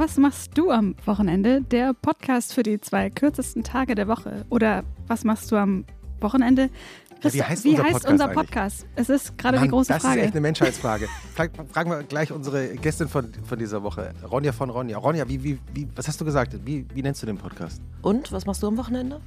was machst du am Wochenende? Der Podcast für die zwei kürzesten Tage der Woche. Oder was machst du am Wochenende? Ja, wie heißt wie unser heißt Podcast unser eigentlich? Podcast? Es ist gerade die große das Frage. ist echt eine Menschheitsfrage. Vielleicht fragen wir gleich unsere Gästin von, von dieser Woche, Ronja von Ronja. Ronja, wie, wie, wie, was hast du gesagt? Wie, wie nennst du den Podcast? Und was machst du am Wochenende?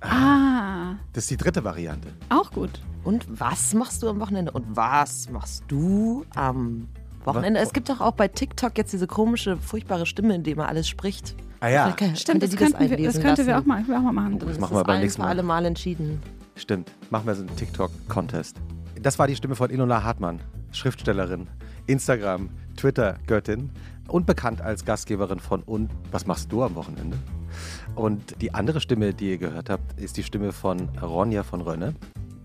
ah, Das ist die dritte Variante. auch gut. Und was machst du am Wochenende? Und was machst du am Wochenende? Was- Es gibt doch auch bei TikTok jetzt diese komische, furchtbare Stimme, in der man alles spricht. Ah ja, kann- Stimmt, das könnten, wir, das könnte wir auch mal, wir auch mal machen. Dann ist machen es wir beim nächsten für Mal. alle Mal entschieden. stimmt. Machen wir so einen TikTok-Contest. Das war die Stimme von Ilona Hartmann, Schriftstellerin, Instagram, Twitter-Göttin und bekannt als Gastgeberin von Und was machst du am Wochenende? Und die andere Stimme, die ihr gehört habt, ist die Stimme von Ronja von Rönne,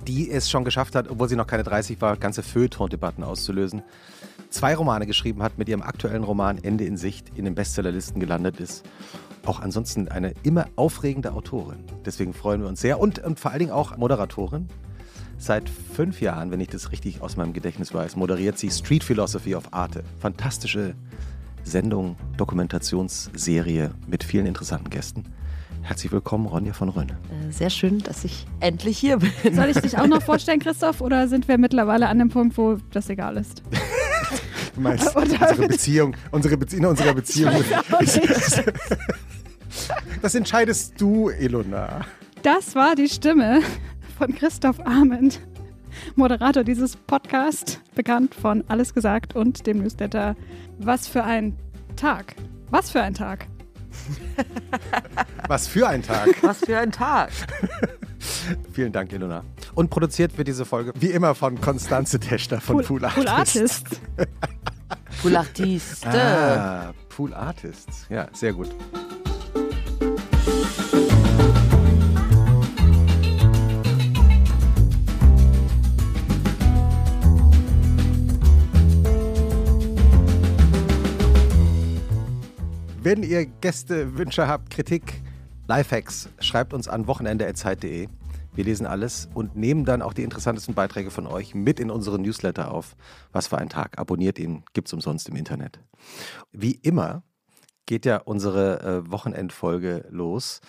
die es schon geschafft hat, obwohl sie noch keine 30 war, ganze Feuilleton-Debatten auszulösen. Zwei Romane geschrieben hat, mit ihrem aktuellen Roman Ende in Sicht in den Bestsellerlisten gelandet ist. Auch ansonsten eine immer aufregende Autorin. Deswegen freuen wir uns sehr. Und, und vor allen Dingen auch Moderatorin. Seit fünf Jahren, wenn ich das richtig aus meinem Gedächtnis weiß, moderiert sie Street Philosophy auf Arte. Fantastische Sendung, Dokumentationsserie mit vielen interessanten Gästen. Herzlich willkommen, Ronja von Rönne. Äh, Sehr schön, dass ich endlich hier bin. Soll ich dich auch noch vorstellen, Christoph, oder sind wir mittlerweile an dem Punkt, wo das egal ist? Du meinst unsere Beziehung, unsere Bezie in unserer Beziehung. Das entscheidest du, Ilona. Das war die Stimme von Christoph Arment, Moderator dieses Podcasts, bekannt von Alles gesagt und dem Newsletter Was für ein Tag. Was für ein Tag. Was für ein Tag. Was für ein Tag. Vielen Dank, Ilona. Und produziert wird diese Folge wie immer von Konstanze Techter von Pool, Pool Artist. Cool Artiste. Ah, Pool Artists. Ja, sehr gut. Wenn ihr Gäste, Wünsche habt, Kritik, Lifehacks, schreibt uns an wochenende.zeit.de. Wir lesen alles und nehmen dann auch die interessantesten Beiträge von euch mit in unseren Newsletter auf. Was für ein Tag. Abonniert ihn, gibt's umsonst im Internet. Wie immer geht ja unsere äh, Wochenendfolge los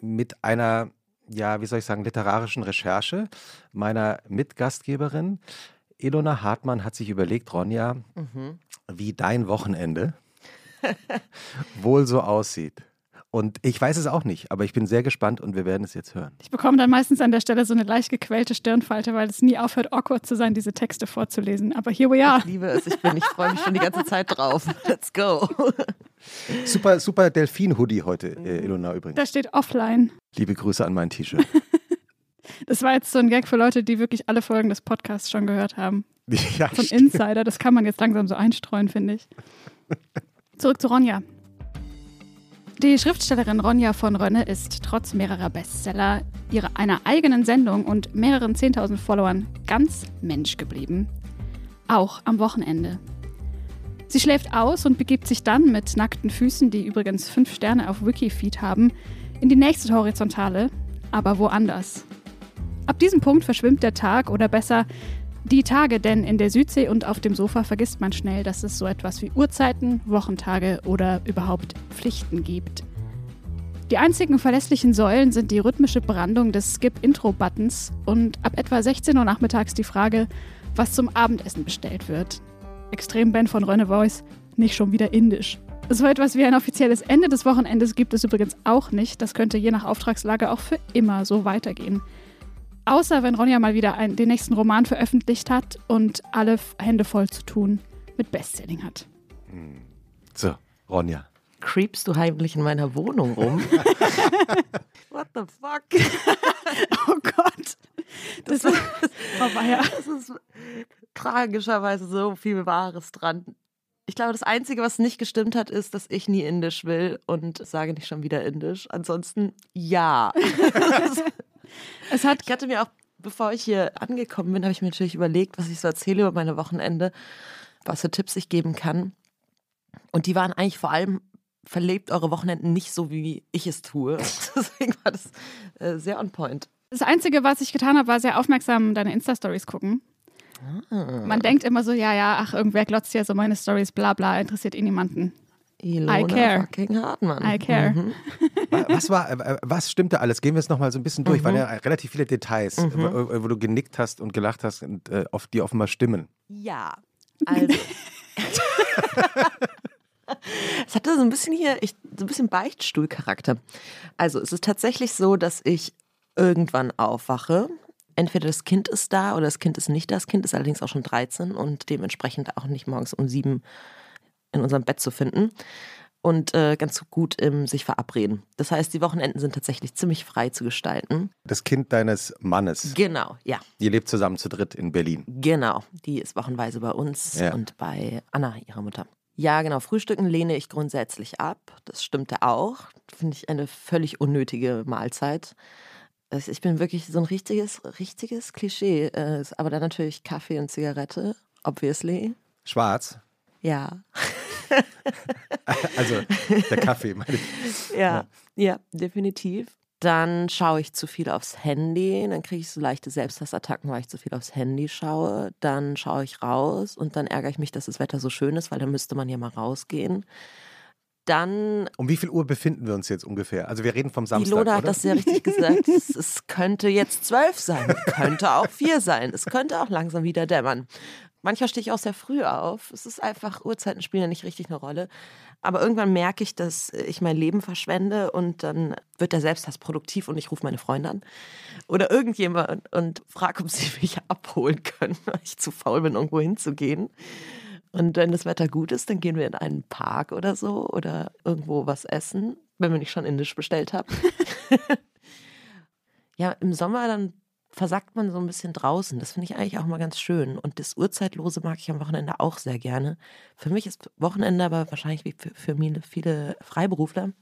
mit einer, ja, wie soll ich sagen, literarischen Recherche meiner Mitgastgeberin. Ilona Hartmann hat sich überlegt, Ronja, wie dein Wochenende wohl so aussieht. Und ich weiß es auch nicht, aber ich bin sehr gespannt und wir werden es jetzt hören. Ich bekomme dann meistens an der Stelle so eine leicht gequälte Stirnfalte, weil es nie aufhört, awkward zu sein, diese Texte vorzulesen. Aber here we are. Ich liebe es, ich bin, ich freue mich schon die ganze Zeit drauf. Let's go. Super, super Delfin-Hoodie heute, äh, Ilona übrigens. Da steht offline. Liebe Grüße an mein T-Shirt. Das war jetzt so ein Gag für Leute, die wirklich alle Folgen des Podcasts schon gehört haben. ja, So ein Insider, das kann man jetzt langsam so einstreuen, finde ich. Zurück zu Ronja. Die Schriftstellerin Ronja von Rönne ist trotz mehrerer Bestseller, ihrer einer eigenen Sendung und mehreren 10.000 Followern ganz Mensch geblieben. Auch am Wochenende. Sie schläft aus und begibt sich dann mit nackten Füßen, die übrigens fünf Sterne auf Wikifeed haben, in die nächste Horizontale, aber woanders. Ab diesem Punkt verschwimmt der Tag oder besser die Tage, denn in der Südsee und auf dem Sofa vergisst man schnell, dass es so etwas wie Uhrzeiten, Wochentage oder überhaupt Pflichten gibt. Die einzigen verlässlichen Säulen sind die rhythmische Brandung des Skip-Intro-Buttons und ab etwa 16 Uhr nachmittags die Frage, was zum Abendessen bestellt wird. Extremband von Rönne Voice, nicht schon wieder indisch. So etwas wie ein offizielles Ende des Wochenendes gibt es übrigens auch nicht. Das könnte je nach Auftragslage auch für immer so weitergehen. Außer wenn Ronja mal wieder einen, den nächsten Roman veröffentlicht hat und alle Hände voll zu tun mit Bestselling hat. So, Ronja. Creepst du heimlich in meiner Wohnung rum? What the fuck? Oh Gott. Das, ist, oh, weia. Es ist tragischerweise so viel Wahres dran. Ich glaube, das Einzige, was nicht gestimmt hat, ist, dass ich nie Indisch will und sage nicht schon wieder Indisch. Ansonsten ja. Es hat Ich hatte mir auch, bevor ich hier angekommen bin, habe ich mir natürlich überlegt, was ich so erzähle über meine Wochenende, was für Tipps ich geben kann. Und die waren eigentlich vor allem, verlebt eure Wochenenden nicht so, wie ich es tue. Deswegen war das äh, sehr on point. Das Einzige, was ich getan habe, war sehr aufmerksam deine Insta-Stories gucken. Ah. Man denkt immer so, ja, ja, ach, irgendwer glotzt ja so meine Stories, bla bla, interessiert eh niemanden. Ilona I care. fucking Hartmann. I care. Mhm. Wa- Was war, äh, was stimmte alles? Gehen wir es nochmal so ein bisschen durch. Waren ja relativ viele Details, Mhm. wo, wo du genickt hast und gelacht hast und äh, auf die offenbar stimmen. Ja, also. es hatte so ein bisschen hier, ich, so ein bisschen Beichtstuhlcharakter. Also es ist tatsächlich so, dass ich irgendwann aufwache. Entweder das Kind ist da oder das Kind ist nicht da. Das Kind ist allerdings auch schon 13 und dementsprechend auch nicht morgens um sieben in unserem Bett zu finden. Und äh, ganz gut im sich verabreden. Das heißt, die Wochenenden sind tatsächlich ziemlich frei zu gestalten. Das Kind deines Mannes. Genau, ja. Ihr lebt zusammen zu dritt in Berlin. Genau, die ist wochenweise bei uns Ja. und bei Anna, ihrer Mutter. Ja, genau, Frühstücken lehne ich grundsätzlich ab. Das stimmte auch. Finde ich eine völlig unnötige Mahlzeit. Ich bin wirklich so ein richtiges, richtiges Klischee. Äh, Aber dann natürlich Kaffee und Zigarette, obviously. Schwarz. Ja. Also der Kaffee, meine ich. Ja, ja, definitiv. Dann schaue ich zu viel aufs Handy, dann kriege ich so leichte Selbsthassattacken, weil ich zu viel aufs Handy schaue. Dann schaue ich raus und dann ärgere ich mich, dass das Wetter so schön ist, weil dann müsste man ja mal rausgehen. Dann, Um wie viel Uhr befinden wir uns jetzt ungefähr? Also wir reden vom die Samstag, Lola hat oder? das sehr richtig gesagt, es, es könnte jetzt zwölf sein, könnte auch vier sein, es könnte auch langsam wieder dämmern. Manchmal stehe ich auch sehr früh auf. Es ist einfach, Uhrzeiten spielen ja nicht richtig eine Rolle. Aber irgendwann merke ich, dass ich mein Leben verschwende und dann wird der Selbsthass produktiv und ich rufe meine Freunde an oder irgendjemand und frage, ob sie mich abholen können, weil ich zu faul bin, irgendwo hinzugehen. Und wenn das Wetter gut ist, dann gehen wir in einen Park oder so oder irgendwo was essen, wenn wir nicht schon indisch bestellt haben. ja, im Sommer dann versackt man so ein bisschen draußen. Das finde ich eigentlich auch mal ganz schön. Und das Uhrzeitlose mag ich am Wochenende auch sehr gerne. Für mich ist Wochenende aber wahrscheinlich wie für, viele Freiberufler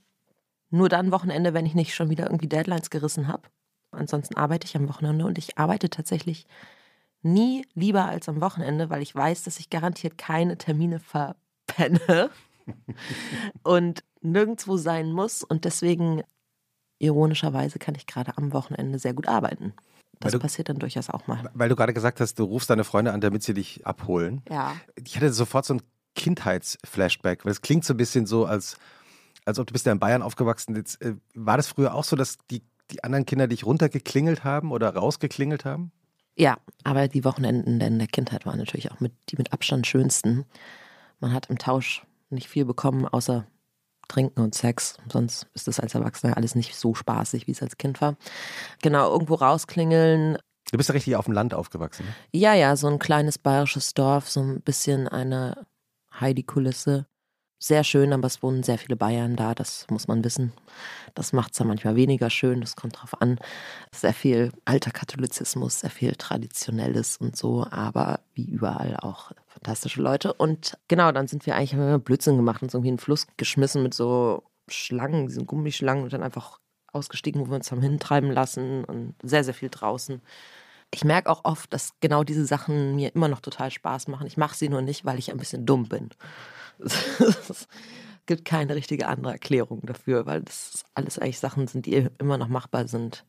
nur dann Wochenende, wenn ich nicht schon wieder irgendwie Deadlines gerissen habe. Ansonsten arbeite ich am Wochenende und ich arbeite tatsächlich nie lieber als am Wochenende, weil ich weiß, dass ich garantiert keine Termine verpenne und nirgendwo sein muss. Und deswegen, ironischerweise, kann ich gerade am Wochenende sehr gut arbeiten. Das du- passiert dann durchaus auch mal. Weil du gerade gesagt hast, du rufst deine Freunde an, damit sie dich abholen. Ja. Ich hatte sofort so ein Kindheitsflashback, weil es klingt so ein bisschen so, als, als ob du bist ja in Bayern aufgewachsen. Jetzt, äh, war das früher auch so, dass die, die anderen Kinder dich runtergeklingelt haben oder rausgeklingelt haben? Ja, aber die Wochenenden in der Kindheit waren natürlich auch mit, die mit Abstand schönsten. Man hat im Tausch nicht viel bekommen, außer Trinken und Sex. Sonst ist das als Erwachsener alles nicht so spaßig, wie es als Kind war. Genau, irgendwo rausklingeln. Du bist ja richtig auf dem Land aufgewachsen. Ne? Ja, ja, so ein kleines bayerisches Dorf, so ein bisschen eine Heidi-Kulisse. Sehr schön, aber es wohnen sehr viele Bayern da, das muss man wissen. Das macht es dann manchmal weniger schön, das kommt drauf an. Sehr viel alter Katholizismus, sehr viel Traditionelles und so, aber wie überall auch fantastische Leute. Und genau, dann sind wir eigentlich, haben wir Blödsinn gemacht, uns irgendwie in den Fluss geschmissen mit so Schlangen, diesen Gummischlangen und dann einfach ausgestiegen, wo wir uns haben hintreiben lassen und sehr, sehr viel draußen. Ich merke auch oft, dass genau diese Sachen mir immer noch total Spaß machen. Ich mache sie nur nicht, weil ich ein bisschen dumm bin. Es gibt keine richtige andere Erklärung dafür, weil das alles eigentlich Sachen sind, die immer noch machbar sind.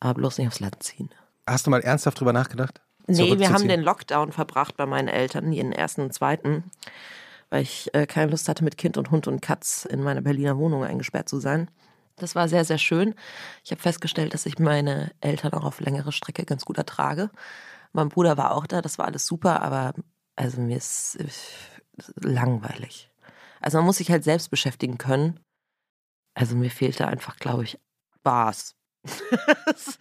Aber bloß nicht aufs Land ziehen. Hast du mal ernsthaft drüber nachgedacht? Nee, wir haben den Lockdown verbracht bei meinen Eltern, den ersten und zweiten, weil ich äh, keine Lust hatte, mit Kind und Hund und Katz in meiner Berliner Wohnung eingesperrt zu sein. Das war sehr, sehr schön. Ich habe festgestellt, dass ich meine Eltern auch auf längere Strecke ganz gut ertrage. Mein Bruder war auch da, das war alles super, aber also mir ist äh, langweilig. Also man muss sich halt selbst beschäftigen können. Also mir fehlte einfach, glaube ich, Spaß.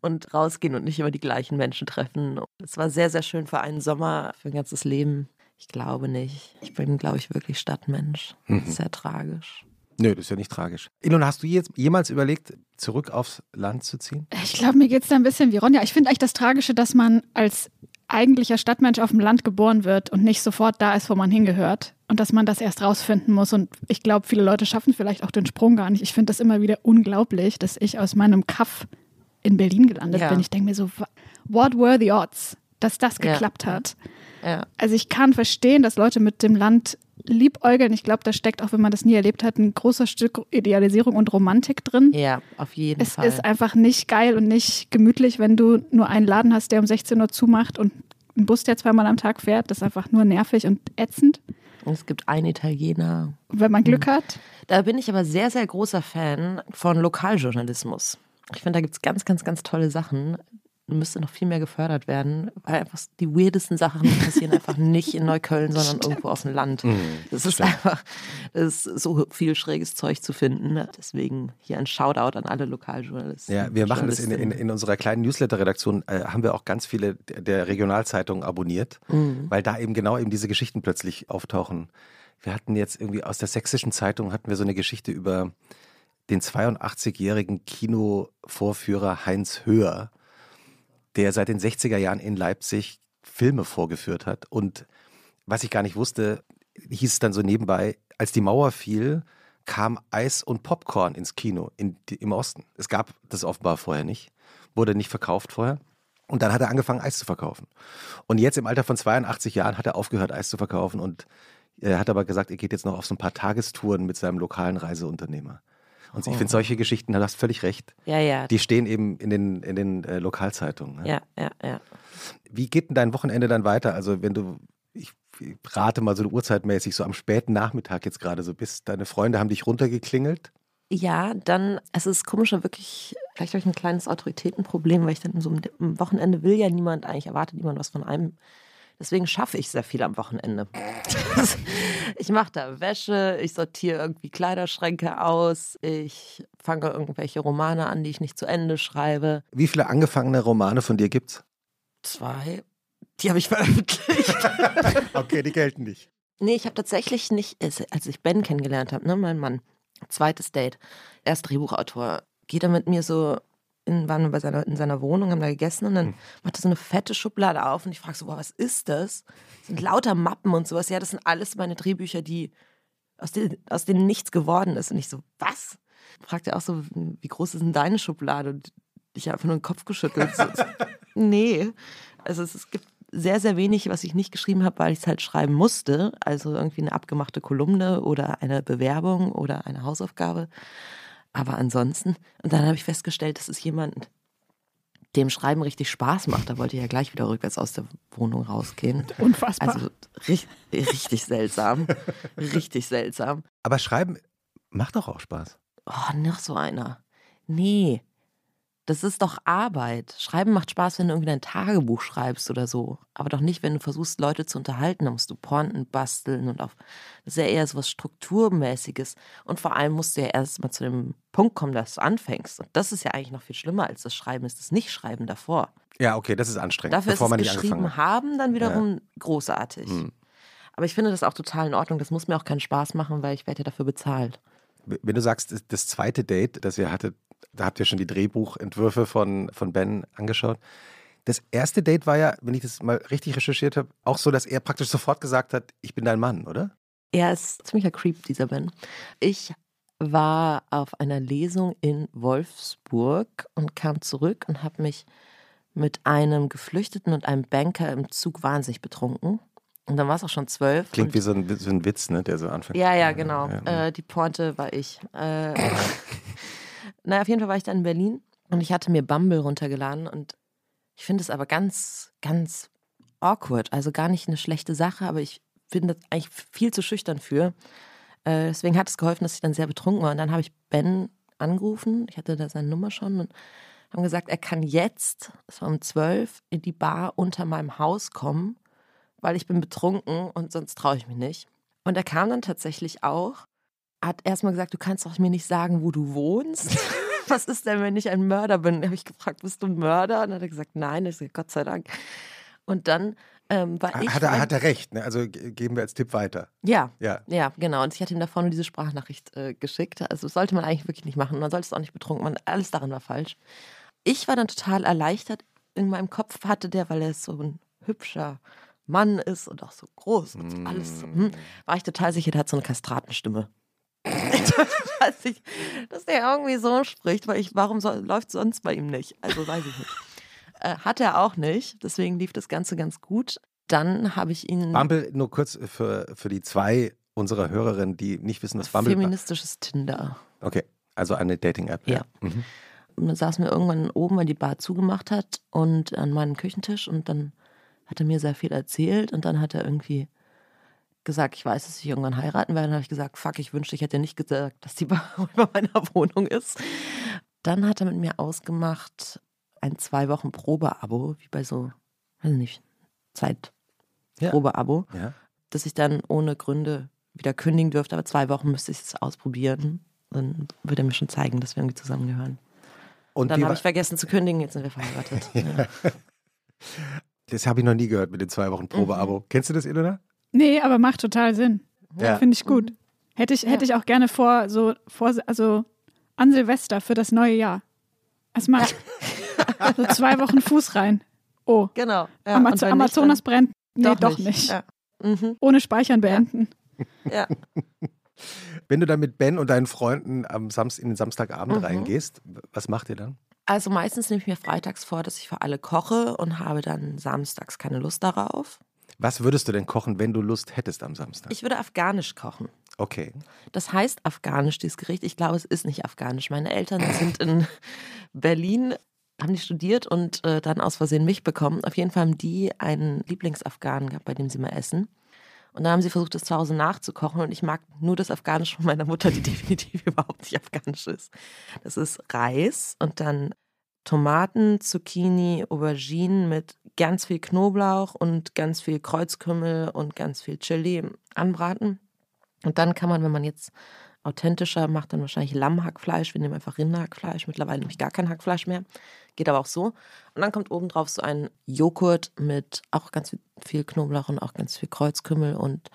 und rausgehen und nicht immer die gleichen Menschen treffen. Es war sehr, sehr schön für einen Sommer, für ein ganzes Leben. Ich glaube nicht. Ich bin, glaube ich, wirklich Stadtmensch. Mhm. Sehr tragisch. Nö, das ist ja nicht tragisch. Ilona, hast du jetzt jemals überlegt, zurück aufs Land zu ziehen? Ich glaube, mir geht es da ein bisschen wie Ronja. Ich finde eigentlich das Tragische, dass man als eigentlicher Stadtmensch auf dem Land geboren wird und nicht sofort da ist, wo man hingehört. Und dass man das erst rausfinden muss. Und ich glaube, viele Leute schaffen vielleicht auch den Sprung gar nicht. Ich finde das immer wieder unglaublich, dass ich aus meinem Kaff in Berlin gelandet Ja. bin. Ich denke mir so, what were the odds, dass das Ja. geklappt hat? Ja. Also ich kann verstehen, dass Leute mit dem Land liebäugeln. Ich glaube, da steckt, auch wenn man das nie erlebt hat, ein großer Stück Idealisierung und Romantik drin. Ja, auf jeden Es Fall. ist einfach nicht geil und nicht gemütlich, wenn du nur einen Laden hast, der um 16 Uhr zumacht und einen Bus, der zweimal am Tag fährt. Das ist einfach nur nervig und ätzend. Es gibt einen Italiener. Wenn man Glück hat. Da bin ich aber sehr, sehr großer Fan von Lokaljournalismus. Ich finde, da gibt es ganz, ganz, ganz tolle Sachen müsste noch viel mehr gefördert werden, weil einfach die weirdesten Sachen passieren einfach nicht in Neukölln, sondern Stimmt. irgendwo auf dem Land. Mhm, das ist einfach, das ist so viel schräges Zeug zu finden. Deswegen hier ein Shoutout an alle Lokaljournalisten. Ja, wir machen das in, in, in unserer kleinen Newsletter-Redaktion, äh, haben wir auch ganz viele der Regionalzeitungen abonniert, mhm. weil da eben genau eben diese Geschichten plötzlich auftauchen. Wir hatten jetzt irgendwie aus der sächsischen Zeitung hatten wir so eine Geschichte über den 82-jährigen Kinovorführer Heinz Höher, der seit den 60er Jahren in Leipzig Filme vorgeführt hat. Und was ich gar nicht wusste, hieß es dann so nebenbei, als die Mauer fiel, kam Eis und Popcorn ins Kino in, im Osten. Es gab das offenbar vorher nicht, wurde nicht verkauft vorher. Und dann hat er angefangen, Eis zu verkaufen. Und jetzt im Alter von 82 Jahren hat er aufgehört, Eis zu verkaufen und er hat aber gesagt, er geht jetzt noch auf so ein paar Tagestouren mit seinem lokalen Reiseunternehmer. Und ich finde solche Geschichten, da hast du völlig recht. Ja, ja. Die stehen eben in den, in den äh, Lokalzeitungen. Ne? Ja, ja, ja. Wie geht denn dein Wochenende dann weiter? Also wenn du, ich rate mal so uhrzeitmäßig, so am späten Nachmittag jetzt gerade so bist, deine Freunde haben dich runtergeklingelt? Ja, dann, es ist komischer, wirklich, vielleicht habe ich ein kleines Autoritätenproblem, weil ich dann so am Wochenende will ja niemand, eigentlich erwartet niemand was von einem. Deswegen schaffe ich sehr viel am Wochenende. ich mache da Wäsche, ich sortiere irgendwie Kleiderschränke aus, ich fange irgendwelche Romane an, die ich nicht zu Ende schreibe. Wie viele angefangene Romane von dir gibt's? Zwei. Die habe ich veröffentlicht. okay, die gelten nicht. Nee, ich habe tatsächlich nicht, als ich Ben kennengelernt habe, ne, mein Mann, zweites Date, er ist Drehbuchautor, geht er mit mir so in, waren wir bei seiner, in seiner Wohnung, haben da gegessen und dann mhm. macht er so eine fette Schublade auf und ich frage so, boah, was ist das? Das sind lauter Mappen und sowas. Ja, das sind alles meine Drehbücher, die aus, denen, aus denen nichts geworden ist. Und ich so, was? Fragt er auch so, wie groß ist denn deine Schublade? Und ich habe einfach nur den Kopf geschüttelt. So, nee. Also es, es gibt sehr, sehr wenig, was ich nicht geschrieben habe, weil ich es halt schreiben musste. Also irgendwie eine abgemachte Kolumne oder eine Bewerbung oder eine Hausaufgabe. Aber ansonsten, und dann habe ich festgestellt, das ist jemand, dem Schreiben richtig Spaß macht. Da wollte ich ja gleich wieder rückwärts aus der Wohnung rausgehen. Unfassbar. Also richtig, richtig seltsam. richtig seltsam. Aber Schreiben macht doch auch Spaß. Oh, noch so einer. Nee, das ist doch Arbeit. Schreiben macht Spaß, wenn du irgendwie dein Tagebuch schreibst oder so. Aber doch nicht, wenn du versuchst, Leute zu unterhalten. Da musst du Pointen basteln und auf. Das ist ja eher so was Strukturmäßiges. Und vor allem musst du ja erst mal zu dem Punkt kommen, dass du anfängst. Und das ist ja eigentlich noch viel schlimmer als das Schreiben, ist das Nicht-Schreiben davor. Ja, okay, das ist anstrengend. Dafür bevor ist man nicht geschrieben haben dann wiederum ja. großartig. Hm. Aber ich finde das auch total in Ordnung. Das muss mir auch keinen Spaß machen, weil ich werde ja dafür bezahlt. Wenn du sagst, das zweite Date, das ihr hattet, da habt ihr schon die Drehbuchentwürfe von, von Ben angeschaut. Das erste Date war ja, wenn ich das mal richtig recherchiert habe, auch so, dass er praktisch sofort gesagt hat, ich bin dein Mann, oder? Er ist ziemlicher Creep, dieser Ben. Ich war auf einer Lesung in Wolfsburg und kam zurück und habe mich mit einem Geflüchteten und einem Banker im Zug wahnsinnig betrunken. Und dann war es auch schon zwölf. Klingt wie so ein, so ein, Witz, ne, der so anfängt. Ja, ja, genau. Ja. Äh, die Pointe war ich. Äh, naja, auf jeden Fall war ich dann in Berlin und ich hatte mir Bumble runtergeladen und ich finde es aber ganz, ganz awkward. Also gar nicht eine schlechte Sache, aber ich finde das eigentlich viel zu schüchtern für. Äh, deswegen hat es geholfen, dass ich dann sehr betrunken war. Und dann habe ich Ben angerufen, ich hatte da seine Nummer schon und haben gesagt, er kann jetzt, es war um zwölf, in die Bar unter meinem Haus kommen, weil ich bin betrunken und sonst traue ich mich nicht. Und er kam dann tatsächlich auch hat erstmal gesagt, du kannst doch mir nicht sagen, wo du wohnst. Was ist denn, wenn ich ein Mörder bin? Habe ich gefragt, bist du ein Mörder? Und dann hat er gesagt, nein. Ich sage, Gott sei Dank. Und dann ähm, war ich. Hat er, hat er recht, ne? also geben wir als Tipp weiter. Ja, ja, ja, genau. Und ich hatte ihm da vorne diese Sprachnachricht äh, geschickt. Also das sollte man eigentlich wirklich nicht machen. Man sollte es auch nicht betrunken machen. Alles daran war falsch. Ich war dann total erleichtert. In meinem Kopf hatte der, weil er so ein hübscher Mann ist und auch so groß und mm. alles, hm, war ich total sicher, der hat so eine Kastratenstimme. dass, ich, dass der irgendwie so spricht, weil ich, warum so, läuft sonst bei ihm nicht? Also weiß ich nicht. Äh, hat er auch nicht, deswegen lief das Ganze ganz gut. Dann habe ich ihn. Bumble, nur kurz für, für die zwei unserer Hörerinnen, die nicht wissen, was Bumble ist. Feministisches Tinder. Okay, also eine Dating-App. Ja. ja. Mhm. Und dann saßen wir irgendwann oben, weil die Bar zugemacht hat und an meinem Küchentisch und dann hat er mir sehr viel erzählt und dann hat er irgendwie gesagt, ich weiß, dass ich irgendwann heiraten werde. Dann habe ich gesagt, fuck, ich wünschte, ich hätte nicht gesagt, dass die über meiner Wohnung ist. Dann hat er mit mir ausgemacht, ein zwei Wochen Probeabo, wie bei so, weiß nicht, Zeit Probeabo, Ja. ja. dass ich dann ohne Gründe wieder kündigen dürfte, aber zwei Wochen müsste ich es ausprobieren. Dann würde er mir schon zeigen, dass wir irgendwie zusammengehören. Und Dann habe ich vergessen zu kündigen, jetzt sind wir verheiratet. Ja. das habe ich noch nie gehört mit den zwei Wochen Probeabo. Mhm. Kennst du das, Ilona? Nee, aber macht total Sinn. Ja. Finde ich gut. Hätte ich, hätte ich auch gerne vor, so, vor, also an Silvester für das neue Jahr. Erstmal so zwei Wochen Fuß rein. Oh, Genau. Ja, Amaz Amazonas nicht, brennt. Nee, dann doch, nicht. Ja. Mhm. Ohne Speichern beenden. ja. Wenn du dann mit Ben und deinen Freunden am Samst in den Samstagabend Mhm. reingehst, was macht ihr dann? Also meistens nehme ich mir freitags vor, dass ich für alle koche und habe dann samstags keine Lust darauf. Was würdest du denn kochen, wenn du Lust hättest am Samstag? Ich würde afghanisch kochen. Okay. Das heißt afghanisch, dieses Gericht. Ich glaube, es ist nicht afghanisch. Meine Eltern sind in Berlin, haben die studiert und äh, dann aus Versehen mich bekommen. Auf jeden Fall haben die einen Lieblingsafghanen gehabt, bei dem sie mal essen. Und dann haben sie versucht, das zu Hause nachzukochen. Und ich mag nur das Afghanisch von meiner Mutter, die definitiv überhaupt nicht afghanisch ist. Das ist Reis und dann Tomaten, Zucchini, Auberginen mit ganz viel Knoblauch und ganz viel Kreuzkümmel und ganz viel Chili anbraten. Und dann kann man, wenn man jetzt authentischer macht, dann wahrscheinlich Lammhackfleisch. Wir nehmen einfach Rinderhackfleisch. Mittlerweile nehme ich gar kein Hackfleisch mehr. Geht aber auch so. Und dann kommt obendrauf so ein Joghurt mit auch ganz viel- Knoblauch und auch ganz viel Kreuzkümmel. Und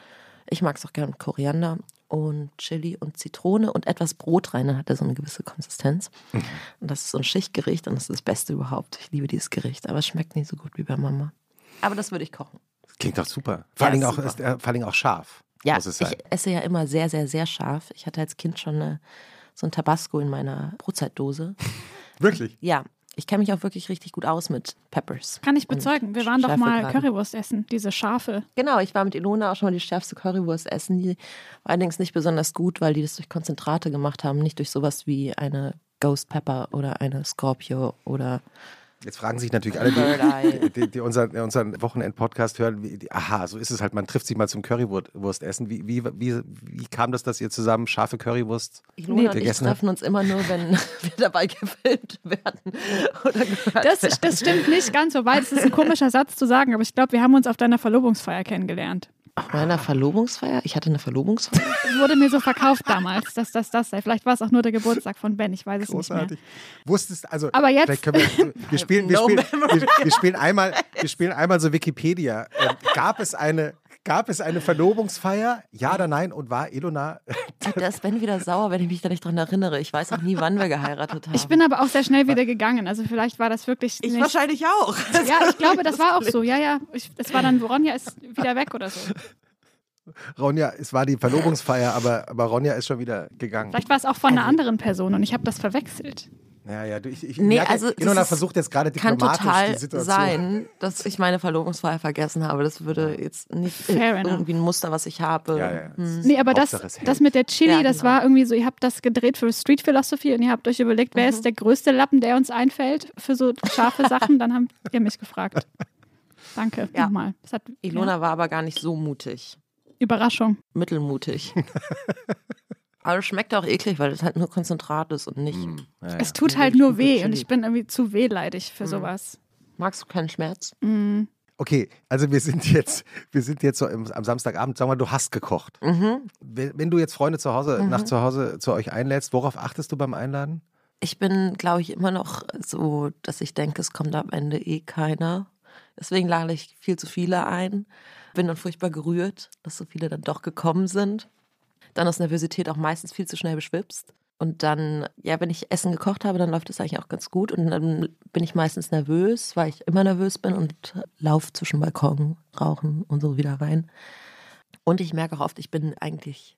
ich mag es auch gerne mit Koriander und Chili und Zitrone und etwas Brot rein. Dann hat er so eine gewisse Konsistenz. Und das ist so ein Schichtgericht und das ist das Beste überhaupt. Ich liebe dieses Gericht, aber es schmeckt nicht so gut wie bei Mama. Aber das würde ich kochen. Klingt doch super. Vor allen Ja, Dingen auch, ist, äh, vor allen Dingen auch scharf. Ja, muss es sein. ich esse ja immer sehr, sehr, sehr scharf. Ich hatte als Kind schon eine, so ein Tabasco in meiner Brotzeitdose. Wirklich? Ja, ich kenne mich auch wirklich richtig gut aus mit Peppers. Kann ich bezeugen. Wir waren doch mal. Currywurst essen, diese scharfe. Genau, ich war mit Ilona auch schon mal die schärfste Currywurst essen. Die war allerdings nicht besonders gut, weil die das durch Konzentrate gemacht haben, nicht durch sowas wie eine Ghost Pepper oder eine Scorpio oder Jetzt fragen sich natürlich alle, die, die, die unseren, unseren Wochenend-Podcast hören, wie, die, aha, so ist es halt, man trifft sich mal zum Currywurst essen. Wie, wie, wie, wie kam das, dass ihr zusammen scharfe Currywurst Ilona und ich gegessen habt? treffen uns immer nur, wenn wir dabei gefilmt werden Das, werden. das stimmt nicht ganz, wobei das ist ein komischer Satz zu sagen, aber ich glaube, wir haben uns auf deiner Verlobungsfeier kennengelernt. Auf meiner Verlobungsfeier? Ich hatte eine Verlobungsfeier? Das wurde mir so verkauft damals, dass das das sei. Vielleicht war es auch nur der Geburtstag von Ben, ich weiß es nicht Großartig. Wusstest, also, Aber jetzt- wir, wir, spielen, wir, no spielen, wir, wir, spielen einmal, wir spielen einmal so Wikipedia. Ähm, gab, es eine, gab es eine Verlobungsfeier? Ja oder nein? Und war Ilona Da ist Ben wieder sauer, wenn ich mich da nicht dran erinnere. Ich weiß auch nie, wann wir geheiratet haben. Ich bin aber auch sehr schnell wieder gegangen, also vielleicht war das wirklich ich nicht. wahrscheinlich auch. Ja, ich glaube, das war auch so. Ja, ja. Es war dann, Ronja ist wieder weg oder so. Ronja, es war die Verlobungsfeier, aber, aber Ronja ist schon wieder gegangen. Vielleicht war es auch von einer anderen Person und ich habe das verwechselt. Ja, ja, du, ich, ich Nee, merke, also das Ilona versucht jetzt gerade Kann diplomatisch total die Situation. sein, dass ich meine Verlobungsfeier vergessen habe. Das würde jetzt nicht Fair enough. irgendwie ein Muster, was ich habe. Ja, ja. Hm. Nee, aber das, Hauptsache das mit der Chili, Ja, das genau. war irgendwie so, ihr habt das gedreht für Street Philosophy und ihr habt euch überlegt, wer Mhm. ist der größte Lappen, der uns einfällt für so scharfe Sachen. Dann habt ihr mich gefragt. Danke Ja. nochmal. Das hat, Ilona ja, war aber gar nicht so mutig. Überraschung. Mittelmutig. aber es schmeckt auch eklig, weil es halt nur Konzentrat ist und nicht. Hm, ja, ja. Es tut Ja, halt nur weh und ich bin irgendwie zu wehleidig für Mhm. sowas. Magst du keinen Schmerz? Mm. Okay, also wir sind jetzt, wir sind jetzt so im, am Samstagabend, sag mal, du hast gekocht. Mhm. Wenn, wenn du jetzt Freunde zu Hause, Mhm. nach zu Hause zu euch einlädst, worauf achtest du beim Einladen? Ich bin, glaube ich, immer noch so, dass ich denke, es kommt am Ende eh keiner. Deswegen lade ich viel zu viele ein. Bin dann furchtbar gerührt, dass so viele dann doch gekommen sind. Dann aus Nervosität auch meistens viel zu schnell beschwipst. Und dann, ja, wenn ich Essen gekocht habe, dann läuft es eigentlich auch ganz gut. Und dann bin ich meistens nervös, weil ich immer nervös bin und laufe zwischen Balkon, Rauchen und so wieder rein. Und ich merke auch oft, ich bin eigentlich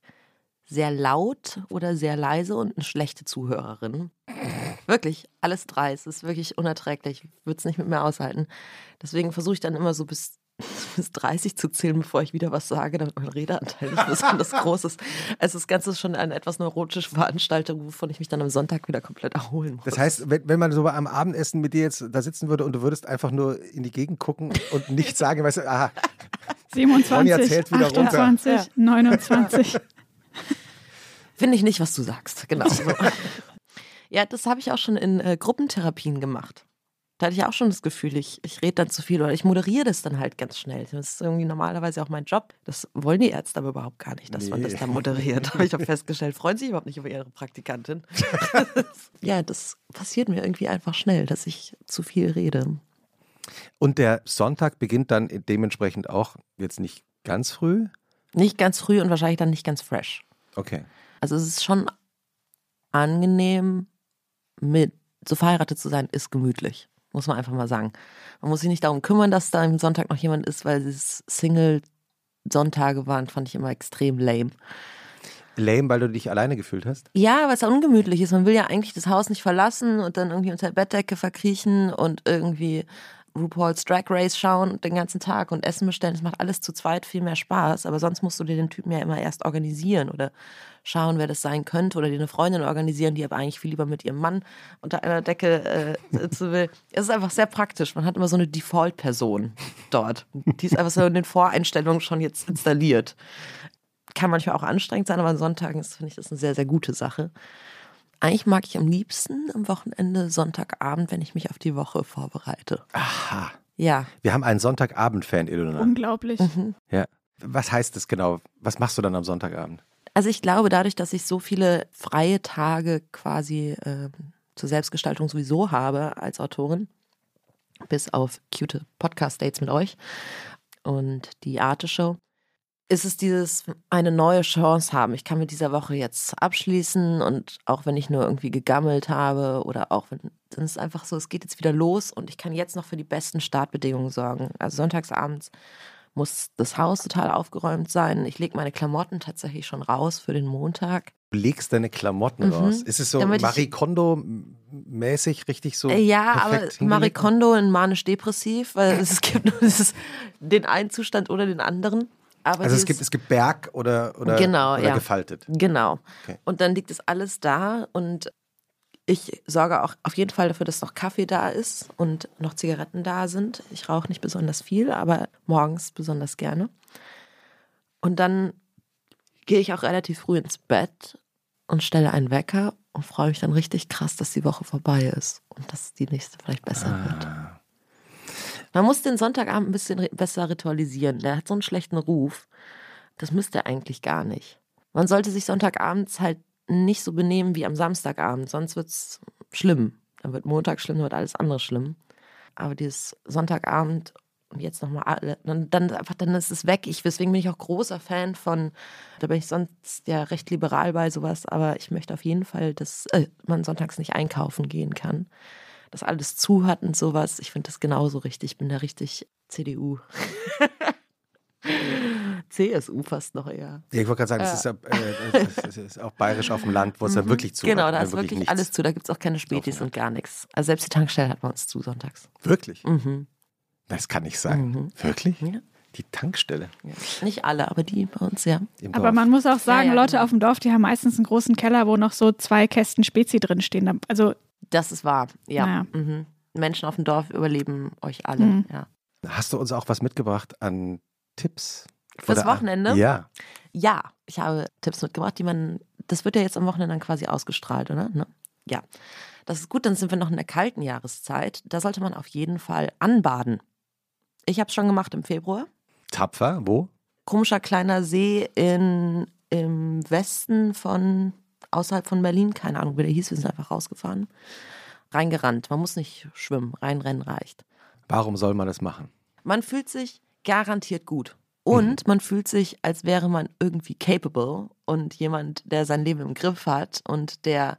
sehr laut oder sehr leise und eine schlechte Zuhörerin. Wirklich, alles drei. Es ist wirklich unerträglich. Ich würde es nicht mit mir aushalten. Deswegen versuche ich dann immer so bis, bis 30 zu zählen, bevor ich wieder was sage, damit mein Redeanteil nicht besonders groß ist. Also das Ganze ist schon eine etwas neurotische Veranstaltung, wovon ich mich dann am Sonntag wieder komplett erholen muss. Das heißt, wenn, wenn man so am Abendessen mit dir jetzt da sitzen würde und du würdest einfach nur in die Gegend gucken und nichts sagen, weißt du, aha, 27, zählt wieder runter. 28, Ja. 29. Finde ich nicht, was du sagst. Genau. So. ja, das habe ich auch schon in äh, Gruppentherapien gemacht. Da hatte ich auch schon das Gefühl, ich, ich rede dann zu viel oder ich moderiere das dann halt ganz schnell. Das ist irgendwie normalerweise auch mein Job. Das wollen die Ärzte aber überhaupt gar nicht, dass man das Nee. dann moderiert. Aber ich habe festgestellt, freuen sich überhaupt nicht über ihre Praktikantin. ja, das passiert mir irgendwie einfach schnell, dass ich zu viel rede. Und der Sonntag beginnt dann dementsprechend auch jetzt nicht ganz früh. Nicht ganz früh und wahrscheinlich dann nicht ganz fresh. Okay. Also es ist schon angenehm, mit so verheiratet zu sein, ist gemütlich. Muss man einfach mal sagen. Man muss sich nicht darum kümmern, dass da am Sonntag noch jemand ist, weil es Single-Sonntage waren, fand ich immer extrem lame. Lame, weil du dich alleine gefühlt hast? Ja, weil es ja ungemütlich ist. Man will ja eigentlich das Haus nicht verlassen und dann irgendwie unter der Bettdecke verkriechen und irgendwie RuPaul's Drag Race schauen den ganzen Tag und Essen bestellen. Das macht alles zu zweit viel mehr Spaß. Aber sonst musst du dir den Typen ja immer erst organisieren oder schauen, wer das sein könnte oder dir eine Freundin organisieren, die aber eigentlich viel lieber mit ihrem Mann unter einer Decke äh, sitzen will. Es ist einfach sehr praktisch. Man hat immer so eine Default-Person dort. Die ist einfach so in den Voreinstellungen schon jetzt installiert. Kann manchmal auch anstrengend sein, aber an Sonntagen finde ich, das eine sehr, sehr gute Sache. Eigentlich mag ich am liebsten am Wochenende Sonntagabend, wenn ich mich auf die Woche vorbereite. Aha. Ja, Wir haben einen Sonntagabend-Fan, Ilona. Unglaublich. Ja. Was heißt das genau? Was machst du dann am Sonntagabend? also ich glaube, dadurch, dass ich so viele freie Tage quasi ähm, zur Selbstgestaltung sowieso habe als Autorin, bis auf cute Podcast-Dates mit euch und die Arte-Show, ist es dieses eine neue Chance haben. Ich kann mit dieser Woche jetzt abschließen und auch wenn ich nur irgendwie gegammelt habe oder auch wenn, dann ist es einfach so, es geht jetzt wieder los und ich kann jetzt noch für die besten Startbedingungen sorgen. Also sonntagsabends muss das Haus total aufgeräumt sein. Ich lege meine Klamotten tatsächlich schon raus für den Montag. Du legst deine Klamotten Mhm. raus. Ist es so Damit Marie Kondo-mäßig richtig so? Äh, ja, aber? Marie Kondo in manisch-depressiv, weil es gibt nur dieses, den einen Zustand oder den anderen. Aber Also es gibt, es gibt Berg oder, oder, Genau, oder ja. gefaltet. Genau. Okay. Und dann liegt es alles da und ich sorge auch auf jeden Fall dafür, dass noch Kaffee da ist und noch Zigaretten da sind. Ich rauche nicht besonders viel, aber morgens besonders gerne. Und dann gehe ich auch relativ früh ins Bett und stelle einen Wecker und freue mich dann richtig krass, dass die Woche vorbei ist und dass die nächste vielleicht besser wird. Man muss den Sonntagabend ein bisschen besser ritualisieren. Der hat so einen schlechten Ruf. Das müsste er eigentlich gar nicht. Man sollte sich Sonntagabends halt nicht so benehmen wie am Samstagabend, sonst wird es schlimm. Dann wird Montag schlimm, dann wird alles andere schlimm. Aber dieses Sonntagabend und jetzt nochmal alle, dann, dann einfach, dann ist es weg. Ich, deswegen bin ich auch großer Fan von, da bin ich sonst ja recht liberal bei sowas, aber ich möchte auf jeden Fall, dass äh, man sonntags nicht einkaufen gehen kann. Dass alles zu hat und sowas. Ich finde das genauso richtig. Ich bin da richtig CDU. CSU fast noch eher. Ja, ich wollte gerade sagen, es ist, ja, äh, es ist auch bayerisch auf dem Land, wo es ja wirklich zu Genau, hat, da ist wirklich nichts. alles zu. Da gibt es auch keine Spätis und gar nichts. Also selbst die Tankstelle hat bei uns zu sonntags. Wirklich? Mhm. Das kann nicht sein. Mhm. Wirklich? Ja. Die Tankstelle. Ja. Nicht alle, aber die bei uns, ja. Im Aber Dorf. man muss auch sagen, Ja, ja, Leute genau. auf dem Dorf, die haben meistens einen großen Keller, wo noch so zwei Kästen Spezi drinstehen. Also, Das ist wahr. Ja. Naja. Mhm. Menschen auf dem Dorf überleben euch alle. Mhm. Ja. Hast du uns auch was mitgebracht an Tipps? Fürs Oder- Wochenende? Ja. Ja, ich habe Tipps mitgebracht, die man, das wird ja jetzt am Wochenende dann quasi ausgestrahlt, oder? Ne? Ja. Das ist gut, dann sind wir noch in der kalten Jahreszeit. Da sollte man auf jeden Fall anbaden. Ich habe es schon gemacht im Februar. Tapfer, wo? Komischer kleiner See in, im Westen von, außerhalb von Berlin, keine Ahnung, wie der hieß, wir sind einfach rausgefahren. Reingerannt. Man muss nicht schwimmen, reinrennen reicht. Warum soll man das machen? Man fühlt sich garantiert gut. Und man fühlt sich, als wäre man irgendwie capable und jemand, der sein Leben im Griff hat und der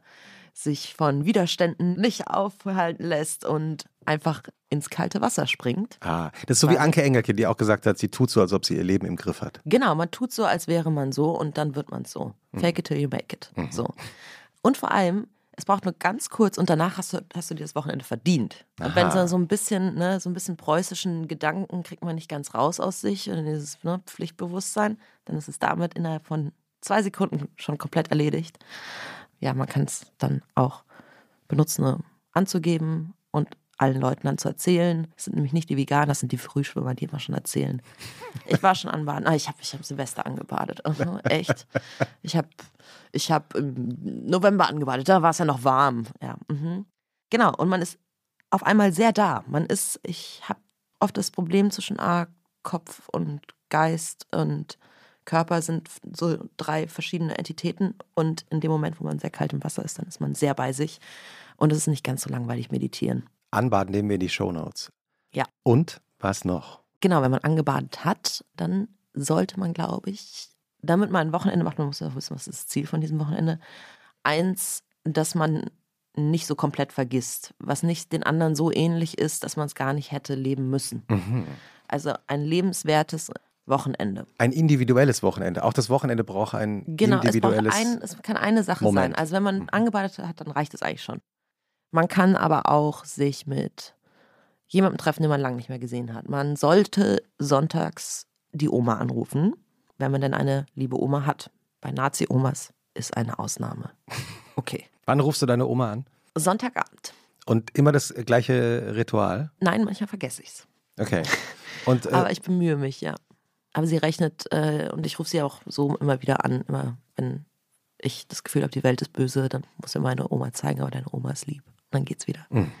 sich von Widerständen nicht aufhalten lässt und einfach ins kalte Wasser springt. Ah, das ist so wie Anke Engelke, die auch gesagt hat, sie tut so, als ob sie ihr Leben im Griff hat. Genau, man tut so, als wäre man so und dann wird man so. Fake it till you make it. So. Und vor allem, es braucht nur ganz kurz und danach hast du, hast du dir das Wochenende verdient. Und wenn Aha. so, so ein bisschen, ne, so ein bisschen preußischen Gedanken kriegt man nicht ganz raus aus sich und dieses ne, Pflichtbewusstsein, dann ist es damit innerhalb von zwei Sekunden schon komplett erledigt. Ja, man kann es dann auch benutzen, anzugeben und allen Leuten dann zu erzählen. Das sind nämlich nicht die Veganer, das sind die Frühschwimmer, die immer schon erzählen. Ich war schon anbaden. Ah, ich habe ich hab Silvester angebadet. Oh, echt. Ich habe ich hab im November angebadet. Da war es ja noch warm. Ja, mhm. Genau. Und man ist auf einmal sehr da. Man ist, ich habe oft das Problem zwischen ah, Kopf und Geist und Körper sind so drei verschiedene Entitäten. Und in dem Moment, wo man sehr kalt im Wasser ist, dann ist man sehr bei sich. Und es ist nicht ganz so langweilig meditieren. Anbaden nehmen wir in die Shownotes. Ja. Und was noch? Genau, wenn man angebadet hat, dann sollte man, glaube ich, damit man ein Wochenende macht, man muss ja wissen, was ist das Ziel von diesem Wochenende. Eins, dass man nicht so komplett vergisst, was nicht den anderen so ähnlich ist, dass man es gar nicht hätte leben müssen. Mhm. Also ein lebenswertes Wochenende. Ein individuelles Wochenende. Auch das Wochenende braucht ein Genau, es, individuelles. ein, es kann eine Sache Moment. sein. Also wenn man Mhm. angebadet hat, dann reicht es eigentlich schon. Man kann aber auch sich mit jemandem treffen, den man lange nicht mehr gesehen hat. Man sollte sonntags die Oma anrufen, wenn man denn eine liebe Oma hat. Bei Nazi-Omas ist eine Ausnahme. Okay. Wann rufst du deine Oma an? Sonntagabend. Und immer das gleiche Ritual? Nein, manchmal vergesse ich es. Okay. Und äh, Aber ich bemühe mich, ja. Aber sie rechnet äh, und ich rufe sie auch so immer wieder an, immer wenn ich das Gefühl habe, die Welt ist böse, dann muss mir meine Oma zeigen, aber deine Oma ist lieb. Und dann geht's wieder. Mhm.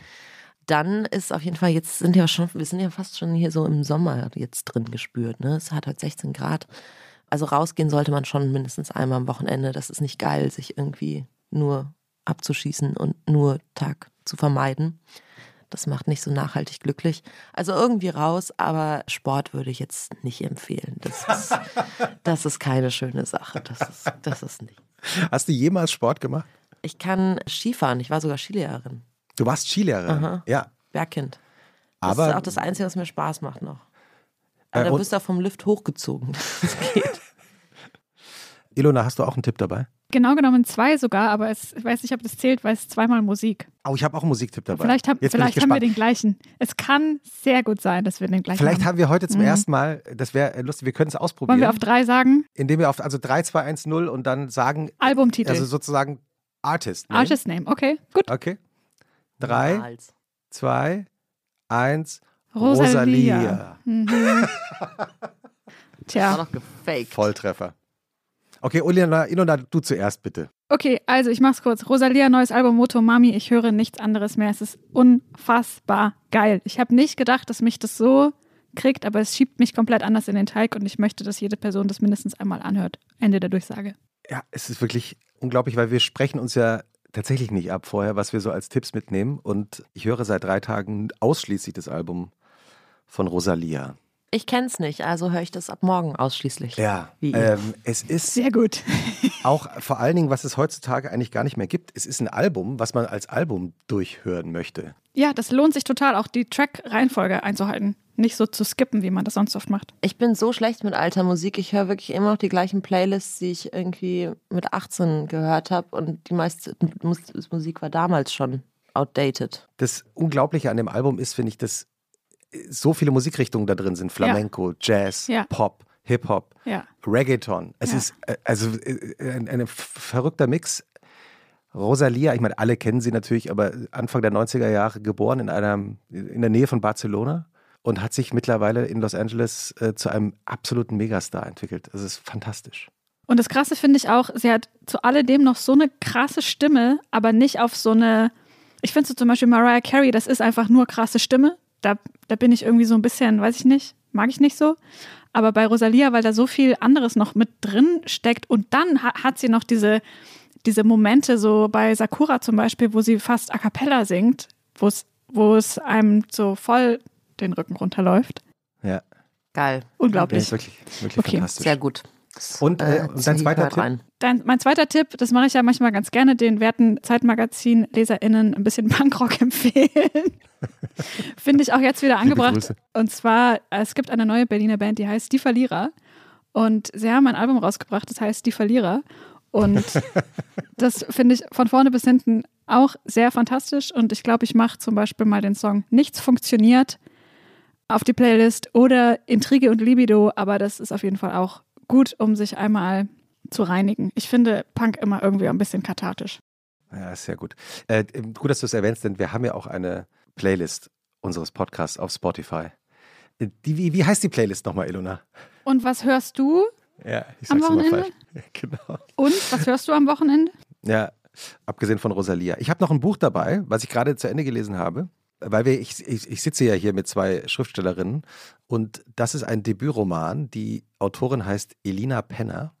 Dann ist auf jeden Fall, jetzt sind ja schon, wir sind ja fast schon hier so im Sommer jetzt drin gespürt. Ne? Es hat halt 16 Grad. Also rausgehen sollte man schon mindestens einmal am Wochenende. Das ist nicht geil, sich irgendwie nur abzuschießen und nur Tag zu vermeiden. Das macht nicht so nachhaltig glücklich. Also irgendwie raus, aber Sport würde ich jetzt nicht empfehlen. Das ist, das ist keine schöne Sache. Das ist, das ist nicht. hast du jemals Sport gemacht? Ich kann Skifahren. Ich war sogar Skilehrerin. Du warst Skilehrerin. Aha. Ja. Bergkind. Das Aber ist auch das Einzige, was mir Spaß macht noch. Äh, Aber da und- wirst du auch vom Lift hochgezogen. Das geht. Ilona, hast du auch einen Tipp dabei? Genau genommen zwei sogar, aber es, ich weiß nicht, ob das zählt, weil es zweimal Musik. Oh, ich habe auch einen Musiktipp dabei. Vielleicht, ich vielleicht haben wir den gleichen. Es kann sehr gut sein, dass wir den gleichen Vielleicht haben. haben wir heute zum Mhm. ersten Mal, das wäre lustig, wir können es ausprobieren, Wollen wir auf drei sagen? indem wir auf also 3, 2, 1, 0 und dann sagen, Albumtitel. also sozusagen Artist. Name. Artist Name. Okay, gut. Okay. 3, Niemals. 2, 1. Rosalia. Rosalia. Mhm. War Tja. doch gefaked. Volltreffer. Okay, Ilona, Ilona, du zuerst bitte. Okay, also ich mach's kurz. Rosalia, neues Album Moto Mami. Ich höre nichts anderes mehr. Es ist unfassbar geil. Ich habe nicht gedacht, dass mich das so kriegt, aber es schiebt mich komplett anders in den Teig und ich möchte, dass jede Person das mindestens einmal anhört. Ende der Durchsage. Ja, es ist wirklich unglaublich, weil wir sprechen uns ja tatsächlich nicht ab vorher, was wir so als Tipps mitnehmen. Und ich höre seit drei Tagen ausschließlich das Album von Rosalia. Ich kenn's nicht, also höre ich das ab morgen ausschließlich. Ja, ähm, es ist Sehr gut. auch vor allen Dingen, was es heutzutage eigentlich gar nicht mehr gibt. Es ist ein Album, was man als Album durchhören möchte. Ja, das lohnt sich total, auch die Track-Reihenfolge einzuhalten. Nicht so zu skippen, wie man das sonst oft macht. Ich bin so schlecht mit alter Musik. Ich höre wirklich immer noch die gleichen Playlists, die ich irgendwie mit 18 gehört habe. Und die meiste Mus- Musik war damals schon outdated. Das Unglaubliche an dem Album ist, finde ich, dass so viele Musikrichtungen da drin sind. Flamenco, Jazz, Ja. Pop, Hip-Hop, Ja. Reggaeton. Es Ja. ist äh, also äh, ein, ein verrückter Mix. Rosalia, ich meine, alle kennen sie natürlich, aber Anfang der 90er Jahre geboren in einer, in der Nähe von Barcelona und hat sich mittlerweile in Los Angeles äh, zu einem absoluten Megastar entwickelt. Das ist fantastisch. Und das Krasse finde ich auch, sie hat zu alledem noch so eine krasse Stimme, aber nicht auf so eine. Ich finde so zum Beispiel Mariah Carey, das ist einfach nur krasse Stimme. Da, da bin ich irgendwie so ein bisschen, weiß ich nicht, mag ich nicht so. Aber bei Rosalia, weil da so viel anderes noch mit drin steckt und dann ha hat sie noch diese, diese Momente, so bei Sakura zum Beispiel, wo sie fast a cappella singt, wo es- wo es einem so voll den Rücken runterläuft. Ja, Geil. das Unglaublich. ist wirklich, wirklich Okay. fantastisch. Sehr gut. Und, äh, und dein zweiter Tipp? rein. Dein, mein zweiter Tipp, das mache ich ja manchmal ganz gerne, den werten Zeitmagazin-LeserInnen ein bisschen Punkrock empfehlen. Finde ich auch jetzt wieder angebracht. Und zwar, es gibt eine neue Berliner Band, die heißt Die Verlierer. Und sie haben ein Album rausgebracht, das heißt Die Verlierer. Und das finde ich von vorne bis hinten auch sehr fantastisch. Und ich glaube, ich mache zum Beispiel mal den Song Nichts funktioniert auf die Playlist oder Intrige und Libido. Aber das ist auf jeden Fall auch gut, um sich einmal zu reinigen. Ich finde Punk immer irgendwie ein bisschen kathartisch. Ja, ist sehr gut. Äh, gut, dass du es erwähnst, denn wir haben ja auch eine Playlist unseres Podcasts auf Spotify. Die, wie, wie heißt die Playlist nochmal, Ilona? Und was hörst du? Ja, ich Am sag's immer Wochenende? falsch. Genau. Und was hörst du am Wochenende? Ja, abgesehen von Rosalia. Ich habe noch ein Buch dabei, was ich gerade zu Ende gelesen habe, weil wir, ich, ich, ich sitze ja hier mit zwei Schriftstellerinnen und das ist ein Debütroman. Die Autorin heißt Elina Penner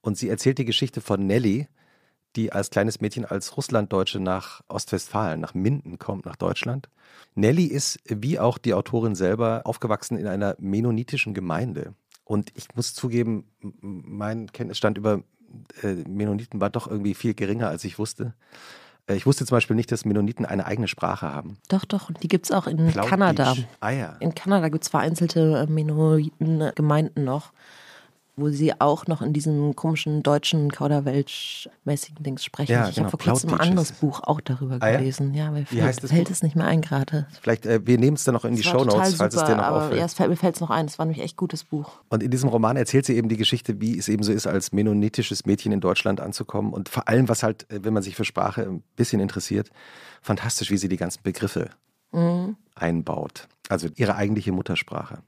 und sie erzählt die Geschichte von Nelly, die als kleines Mädchen als Russlanddeutsche nach Ostwestfalen, nach Minden kommt, nach Deutschland. Nelly ist, wie auch die Autorin selber, aufgewachsen in einer mennonitischen Gemeinde. Und ich muss zugeben, mein Kenntnisstand über äh, Mennoniten war doch irgendwie viel geringer, als ich wusste. Äh, ich wusste zum Beispiel nicht, dass Mennoniten eine eigene Sprache haben. Doch, doch, und die gibt es auch in Plautdisch. Kanada. Ah ja. In Kanada gibt es vereinzelte äh, Mennoniten-Gemeinden noch, wo sie auch noch in diesem komischen deutschen Kauderwelsch-mäßigen Dings sprechen. Ja, ich genau, habe vor kurzem ein anderes. Buch auch darüber Ah ja? gelesen. Ja, mir Wie fällt, das fällt es nicht mehr ein gerade. Vielleicht, äh, wir nehmen es dann noch in die Es war Show Notes, falls es dir noch aber auffällt. ja, es fällt, mir fällt es noch ein. Es war nämlich echt gutes Buch. Und in diesem Roman erzählt sie eben die Geschichte, wie es eben so ist, als mennonitisches Mädchen in Deutschland anzukommen. Und vor allem, was halt, äh, wenn man sich für Sprache ein bisschen interessiert, fantastisch, wie sie die ganzen Begriffe einbaut. Also ihre eigentliche Muttersprache.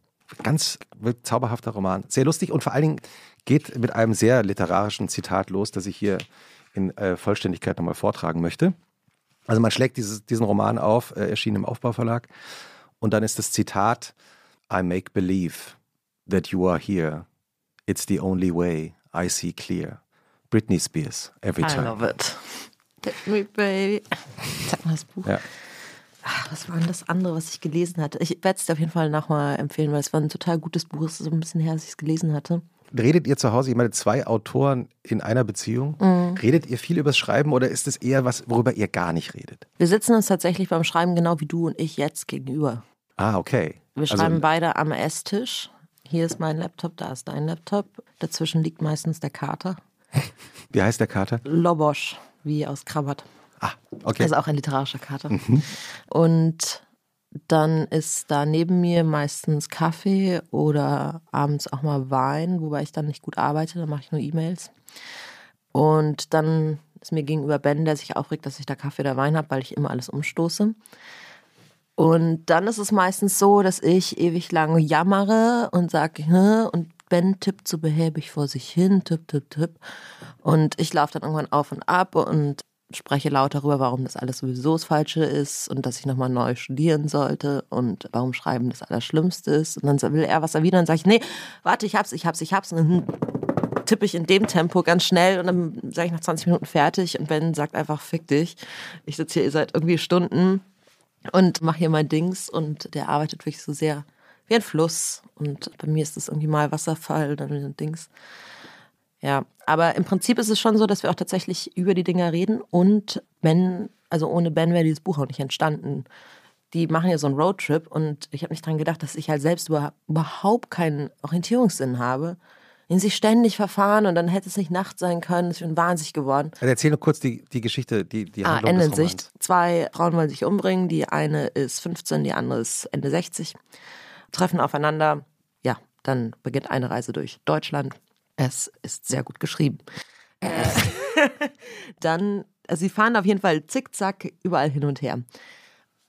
Ganz zauberhafter Roman. Sehr lustig und vor allen Dingen geht mit einem sehr literarischen Zitat los, das ich hier in äh, Vollständigkeit nochmal vortragen möchte. Also man schlägt dieses, diesen Roman auf, äh, erschien im Aufbauverlag. Und dann ist das Zitat, I make believe that you are here. It's the only way I see clear. Britney Spears, every I time. love it. Hit me, baby. Sag mal das Buch. Ja. Ach, was war denn das andere, was ich gelesen hatte? Ich werde es dir auf jeden Fall nochmal empfehlen, weil es war ein total gutes Buch. Es ist so ein bisschen her, dass ich es gelesen hatte. Redet ihr zu Hause, ich meine, zwei Autoren in einer Beziehung? Mhm. Redet ihr viel übers Schreiben oder ist es eher was, worüber ihr gar nicht redet? Wir sitzen uns tatsächlich beim Schreiben genau wie du und ich jetzt gegenüber. Ah, okay. Wir Also- schreiben beide am Esstisch. Hier ist mein Laptop, da ist dein Laptop. Dazwischen liegt meistens der Kater. Wie heißt der Kater? Lobosch, wie aus Krabbert. Ah, okay. Also auch ein literarischer Kater. Und dann ist da neben mir meistens Kaffee oder abends auch mal Wein, wobei ich dann nicht gut arbeite, dann mache ich nur E-Mails. Und dann ist mir gegenüber Ben, der sich aufregt, dass ich da Kaffee oder Wein habe, weil ich immer alles umstoße. Und dann ist es meistens so, dass ich ewig lang jammere und sage, und Ben tippt so behäbig vor sich hin, tipp, tipp, tipp. Und ich laufe dann irgendwann auf und ab und spreche laut darüber, warum das alles sowieso das Falsche ist und dass ich nochmal neu studieren sollte und warum Schreiben das Allerschlimmste ist. Und dann will er was erwidern und sage ich, nee, warte, ich hab's, ich hab's, ich hab's. Und dann tippe ich in dem Tempo ganz schnell und dann sage ich nach 20 Minuten fertig und Ben sagt einfach, fick dich. Ich sitze hier seit irgendwie Stunden und mache hier mein Dings und der arbeitet wirklich so sehr wie ein Fluss und bei mir ist es irgendwie mal Wasserfall, dann Dings. Ja, aber im Prinzip ist es schon so, dass wir auch tatsächlich über die Dinger reden und Ben, also ohne Ben wäre dieses Buch auch nicht entstanden. Die machen ja so einen Roadtrip und ich habe nicht dran gedacht, dass ich halt selbst über, überhaupt keinen Orientierungssinn habe. In sich ständig verfahren und dann hätte es nicht Nacht sein können. Ich bin wahnsinnig geworden. Also erzähl nur kurz die, die Geschichte, die, die Ah, Handlung Ende des. Sicht. Zwei Frauen wollen sich umbringen. Die eine ist 15, die andere ist Ende 60. Treffen aufeinander. Ja, dann beginnt eine Reise durch Deutschland. Es ist sehr gut geschrieben. Äh, dann, also sie fahren auf jeden Fall zickzack überall hin und her.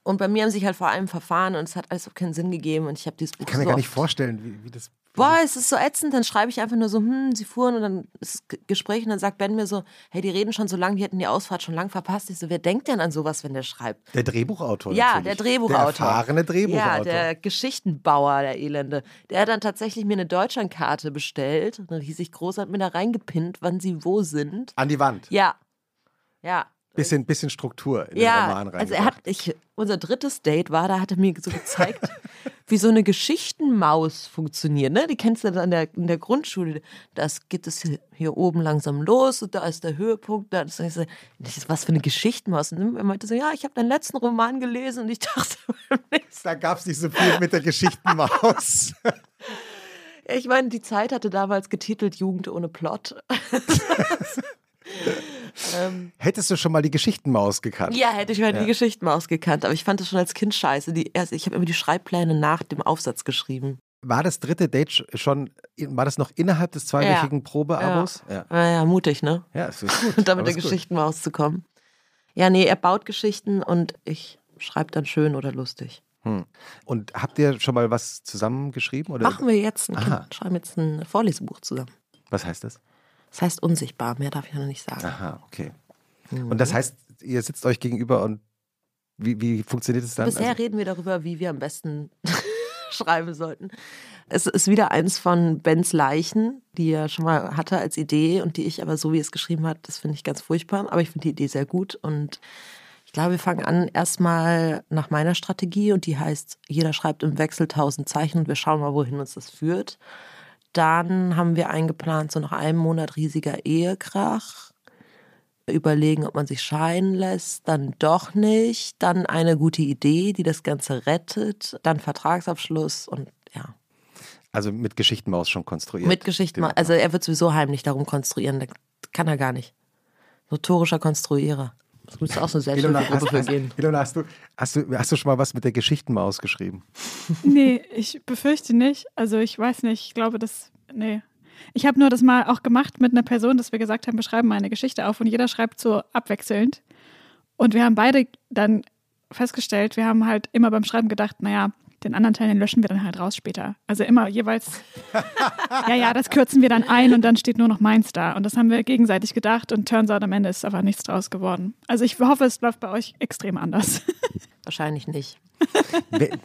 Und bei mir haben sich halt vor allem verfahren und es hat alles auch keinen Sinn gegeben und ich habe dieses Buch Ich kann mir so gar nicht vorstellen, wie, wie das. Boah, es ist so ätzend, dann schreibe ich einfach nur so, hm, sie fuhren und dann ist das Gespräch und dann sagt Ben mir so, hey, die reden schon so lange, die hätten die Ausfahrt schon lang verpasst. Ich so, wer denkt denn an sowas, wenn der schreibt? Der Drehbuchautor. Ja, natürlich. der Drehbuchautor. Der erfahrene Drehbuchautor. Ja, der Geschichtenbauer, der Elende. Der hat dann tatsächlich mir eine Deutschlandkarte bestellt. Dann hieß ich groß, hat mir da reingepinnt, wann sie wo sind. An die Wand. Ja. Ja. Bisschen, bisschen Struktur in den Ja, Roman rein. also er hat, ich, unser drittes Date war, da hat er mir so gezeigt, wie so eine Geschichtenmaus funktioniert. Ne? Die kennst du dann in der, in der Grundschule. Das geht es hier, hier oben langsam los und da ist der Höhepunkt. Da ist, so, das ist was für eine Geschichtenmaus. Und er meinte so, ja, ich habe deinen letzten Roman gelesen und ich dachte, Da gab es nicht so viel mit der Geschichtenmaus. Ich meine, die Zeit hatte damals getitelt Jugend ohne Plot. Ähm, Hättest du schon mal die Geschichtenmaus gekannt? ja, hätte ich mal Ja. die Geschichtenmaus gekannt, aber ich fand das schon als Kind scheiße. Die erste, ich habe immer die Schreibpläne nach dem Aufsatz geschrieben. War das dritte Date sch- schon, war das noch innerhalb des zweiwöchigen Probeabos? Ja. Naja, mutig, ne? Ja, es ist gut. Und da Aber mit der. Geschichtenmaus zu kommen. Ja, nee, er baut Geschichten und ich schreibt dann schön oder lustig. Hm. Und habt ihr schon mal was zusammengeschrieben? Oder? Machen wir jetzt. Ein schreiben jetzt ein Vorlesebuch zusammen. Was heißt das? Das heißt unsichtbar, mehr darf ich noch nicht sagen. Aha, okay. Mhm. Und das heißt, ihr sitzt euch gegenüber und wie, wie funktioniert es dann? Bisher Also- reden wir darüber, wie wir am besten schreiben sollten. Es ist wieder eins von Bens Leichen, die er schon mal hatte als Idee und die ich aber so, wie es geschrieben hat, das finde ich ganz furchtbar. Aber ich finde die Idee sehr gut und ich glaube, wir fangen an erstmal nach meiner Strategie und die heißt, jeder schreibt im Wechsel 1000 Zeichen und wir schauen mal, wohin uns das führt. Dann haben wir eingeplant, so nach einem Monat riesiger Ehekrach. Überlegen, ob man sich scheiden lässt, dann doch nicht, dann eine gute Idee, die das Ganze rettet, dann Vertragsabschluss und ja, also mit Geschichtenmaus schon konstruiert. mit Geschichten. Den Also er wird sowieso heimlich darum konstruieren, das kann er gar nicht. Notorischer Konstruierer. Das müsste auch so eine Selbsthilfegruppe hast, für gehen. Ilona, hast, du, hast, du, hast du schon mal was mit der Geschichtenmaus geschrieben? Nee, ich befürchte nicht. Also ich weiß nicht, ich glaube, das. Nee. Ich habe nur das mal auch gemacht mit einer Person, dass wir gesagt haben, wir schreiben mal eine Geschichte auf und jeder schreibt so abwechselnd. Und wir haben beide dann festgestellt, wir haben halt immer beim Schreiben gedacht, naja, den anderen Teil den löschen wir dann halt raus später. Also immer jeweils, ja, ja, das kürzen wir dann ein und dann steht nur noch meins da. Und das haben wir gegenseitig gedacht und turns out am Ende ist aber nichts draus geworden. Also ich hoffe, es läuft bei euch extrem anders. Wahrscheinlich nicht. Wenn-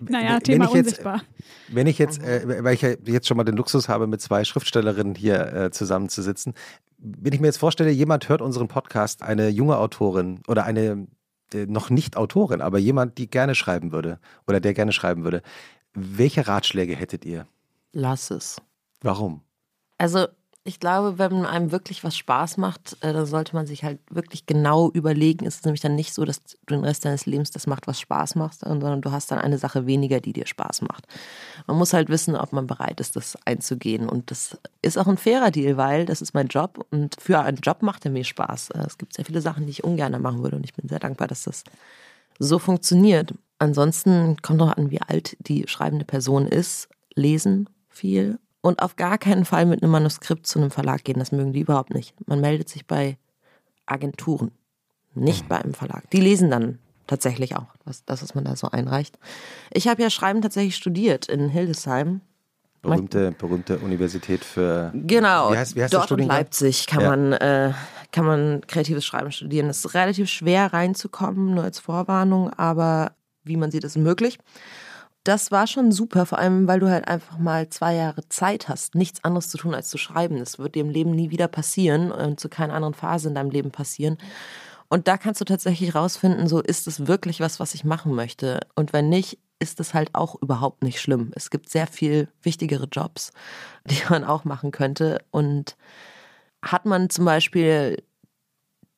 naja, wenn Thema ich jetzt- unsichtbar. Wenn ich jetzt, äh, weil ich ja jetzt schon mal den Luxus habe, mit zwei Schriftstellerinnen hier äh, zusammenzusitzen, wenn ich mir jetzt vorstelle, jemand hört unseren Podcast, eine junge Autorin oder eine noch nicht Autorin, aber jemand, die gerne schreiben würde oder der gerne schreiben würde, welche Ratschläge hättet ihr? Lass es. Warum? Also ich glaube, wenn einem wirklich was Spaß macht, äh, dann sollte man sich halt wirklich genau überlegen. Es ist nämlich dann nicht so, dass du den Rest deines Lebens das macht, was Spaß macht, sondern du hast dann eine Sache weniger, die dir Spaß macht. Man muss halt wissen, ob man bereit ist, das einzugehen. Und das ist auch ein fairer Deal, weil das ist mein Job und für einen Job macht er mir Spaß. Äh, Es gibt sehr viele Sachen, die ich ungern machen würde und ich bin sehr dankbar, dass das so funktioniert. Ansonsten kommt noch an, wie alt die schreibende Person ist. Lesen viel und auf gar keinen Fall mit einem Manuskript zu einem Verlag gehen. Das mögen die überhaupt nicht. Man meldet sich bei Agenturen, nicht bei einem Verlag. Die lesen dann tatsächlich auch was, das, was man da so einreicht. Ich habe ja Schreiben tatsächlich studiert in Hildesheim. Berühmte, berühmte Universität für. Genau, Wie heißt, wie heißt dort in? Leipzig kann, Ja. man, äh, kann man kreatives Schreiben studieren. Es ist relativ schwer reinzukommen, nur als Vorwarnung, aber wie man sieht, ist möglich. Das war schon super, vor allem, weil du halt einfach mal zwei Jahre Zeit hast, nichts anderes zu tun, als zu schreiben. Das wird dir im Leben nie wieder passieren und zu keiner anderen Phase in deinem Leben passieren. Und da kannst du tatsächlich rausfinden, so ist es wirklich was, was ich machen möchte. Und wenn nicht, ist es halt auch überhaupt nicht schlimm. Es gibt sehr viel wichtigere Jobs, die man auch machen könnte. Und hat man zum Beispiel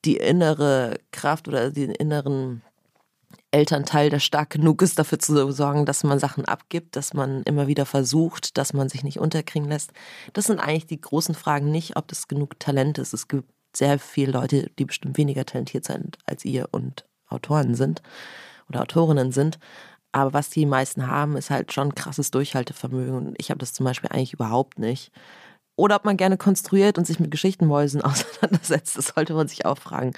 die innere Kraft oder den inneren Elternteil, der stark genug ist, dafür zu sorgen, dass man Sachen abgibt, dass man immer wieder versucht, dass man sich nicht unterkriegen lässt. Das sind eigentlich die großen Fragen nicht, ob das genug Talent ist. Es gibt sehr viele Leute, die bestimmt weniger talentiert sind als ihr und Autoren sind oder Autorinnen sind. Aber was die meisten haben, ist halt schon krasses Durchhaltevermögen. Und ich habe das zum Beispiel eigentlich überhaupt nicht. Oder ob man gerne konstruiert und sich mit Geschichtenmäusen auseinandersetzt, das sollte man sich auch fragen.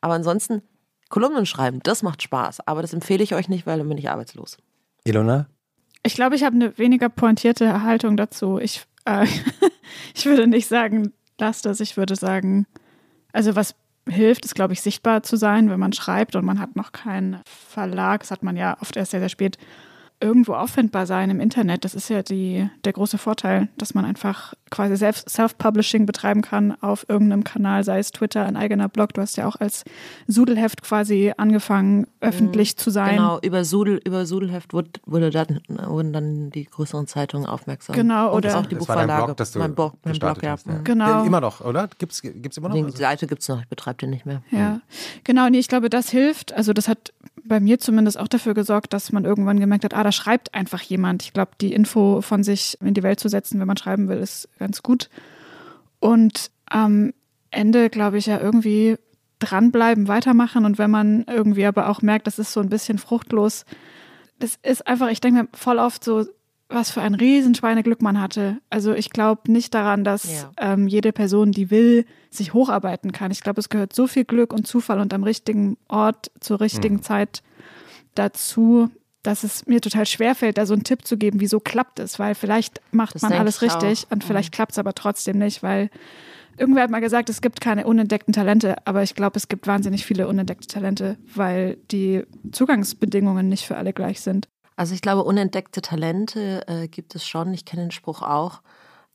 Aber ansonsten, Kolumnen schreiben, das macht Spaß. Aber das empfehle ich euch nicht, weil dann bin ich arbeitslos. Ilona? Ich glaube, ich habe eine weniger pointierte Haltung dazu. Ich, äh, ich würde nicht sagen, lass das. Ich würde sagen, also was hilft, ist, glaube ich, sichtbar zu sein, wenn man schreibt und man hat noch keinen Verlag. Das hat man ja oft erst sehr, sehr spät. Irgendwo auffindbar sein im Internet, das ist ja die, der große Vorteil, dass man einfach quasi Self- Self-Publishing betreiben kann auf irgendeinem Kanal, sei es Twitter, ein eigener Blog. Du hast ja auch als Sudelheft quasi angefangen, öffentlich zu sein. Genau, über, Sudel, über Sudelheft wurde, wurde dann, wurden dann die größeren Zeitungen aufmerksam. Genau, Und oder- auch die Das war dein Buchverlage. Blog, das du mein Blog, mein Blog gestartet ja. hast, ja. Mhm. Genau. Immer noch, oder? Gibt's, gibt's immer noch? Die Also- Seite gibt es noch, ich betreibe den nicht mehr. Ja, genau. Nee, ich glaube, das hilft. Also das hat bei mir zumindest auch dafür gesorgt, dass man irgendwann gemerkt hat, ah, da schreibt einfach jemand. Ich glaube, die Info von sich in die Welt zu setzen, wenn man schreiben will, ist ganz gut. Und am Ende, glaube ich, ja irgendwie dranbleiben, weitermachen. Und wenn man irgendwie aber auch merkt, das ist so ein bisschen fruchtlos, das ist einfach, ich denke mir voll oft so, was für ein Riesenschweineglück man hatte. Also ich glaube nicht daran, dass ja. ähm, jede Person, die will, sich hocharbeiten kann. Ich glaube, es gehört so viel Glück und Zufall und am richtigen Ort zur richtigen mhm. Zeit dazu, dass es mir total schwerfällt, da so einen Tipp zu geben, wieso klappt es, weil vielleicht macht das man alles richtig auch. und vielleicht mhm. klappt es aber trotzdem nicht, weil irgendwer hat mal gesagt, es gibt keine unentdeckten Talente, aber ich glaube, es gibt wahnsinnig viele unentdeckte Talente, weil die Zugangsbedingungen nicht für alle gleich sind. Also ich glaube, unentdeckte Talente äh, gibt es schon. Ich kenne den Spruch auch.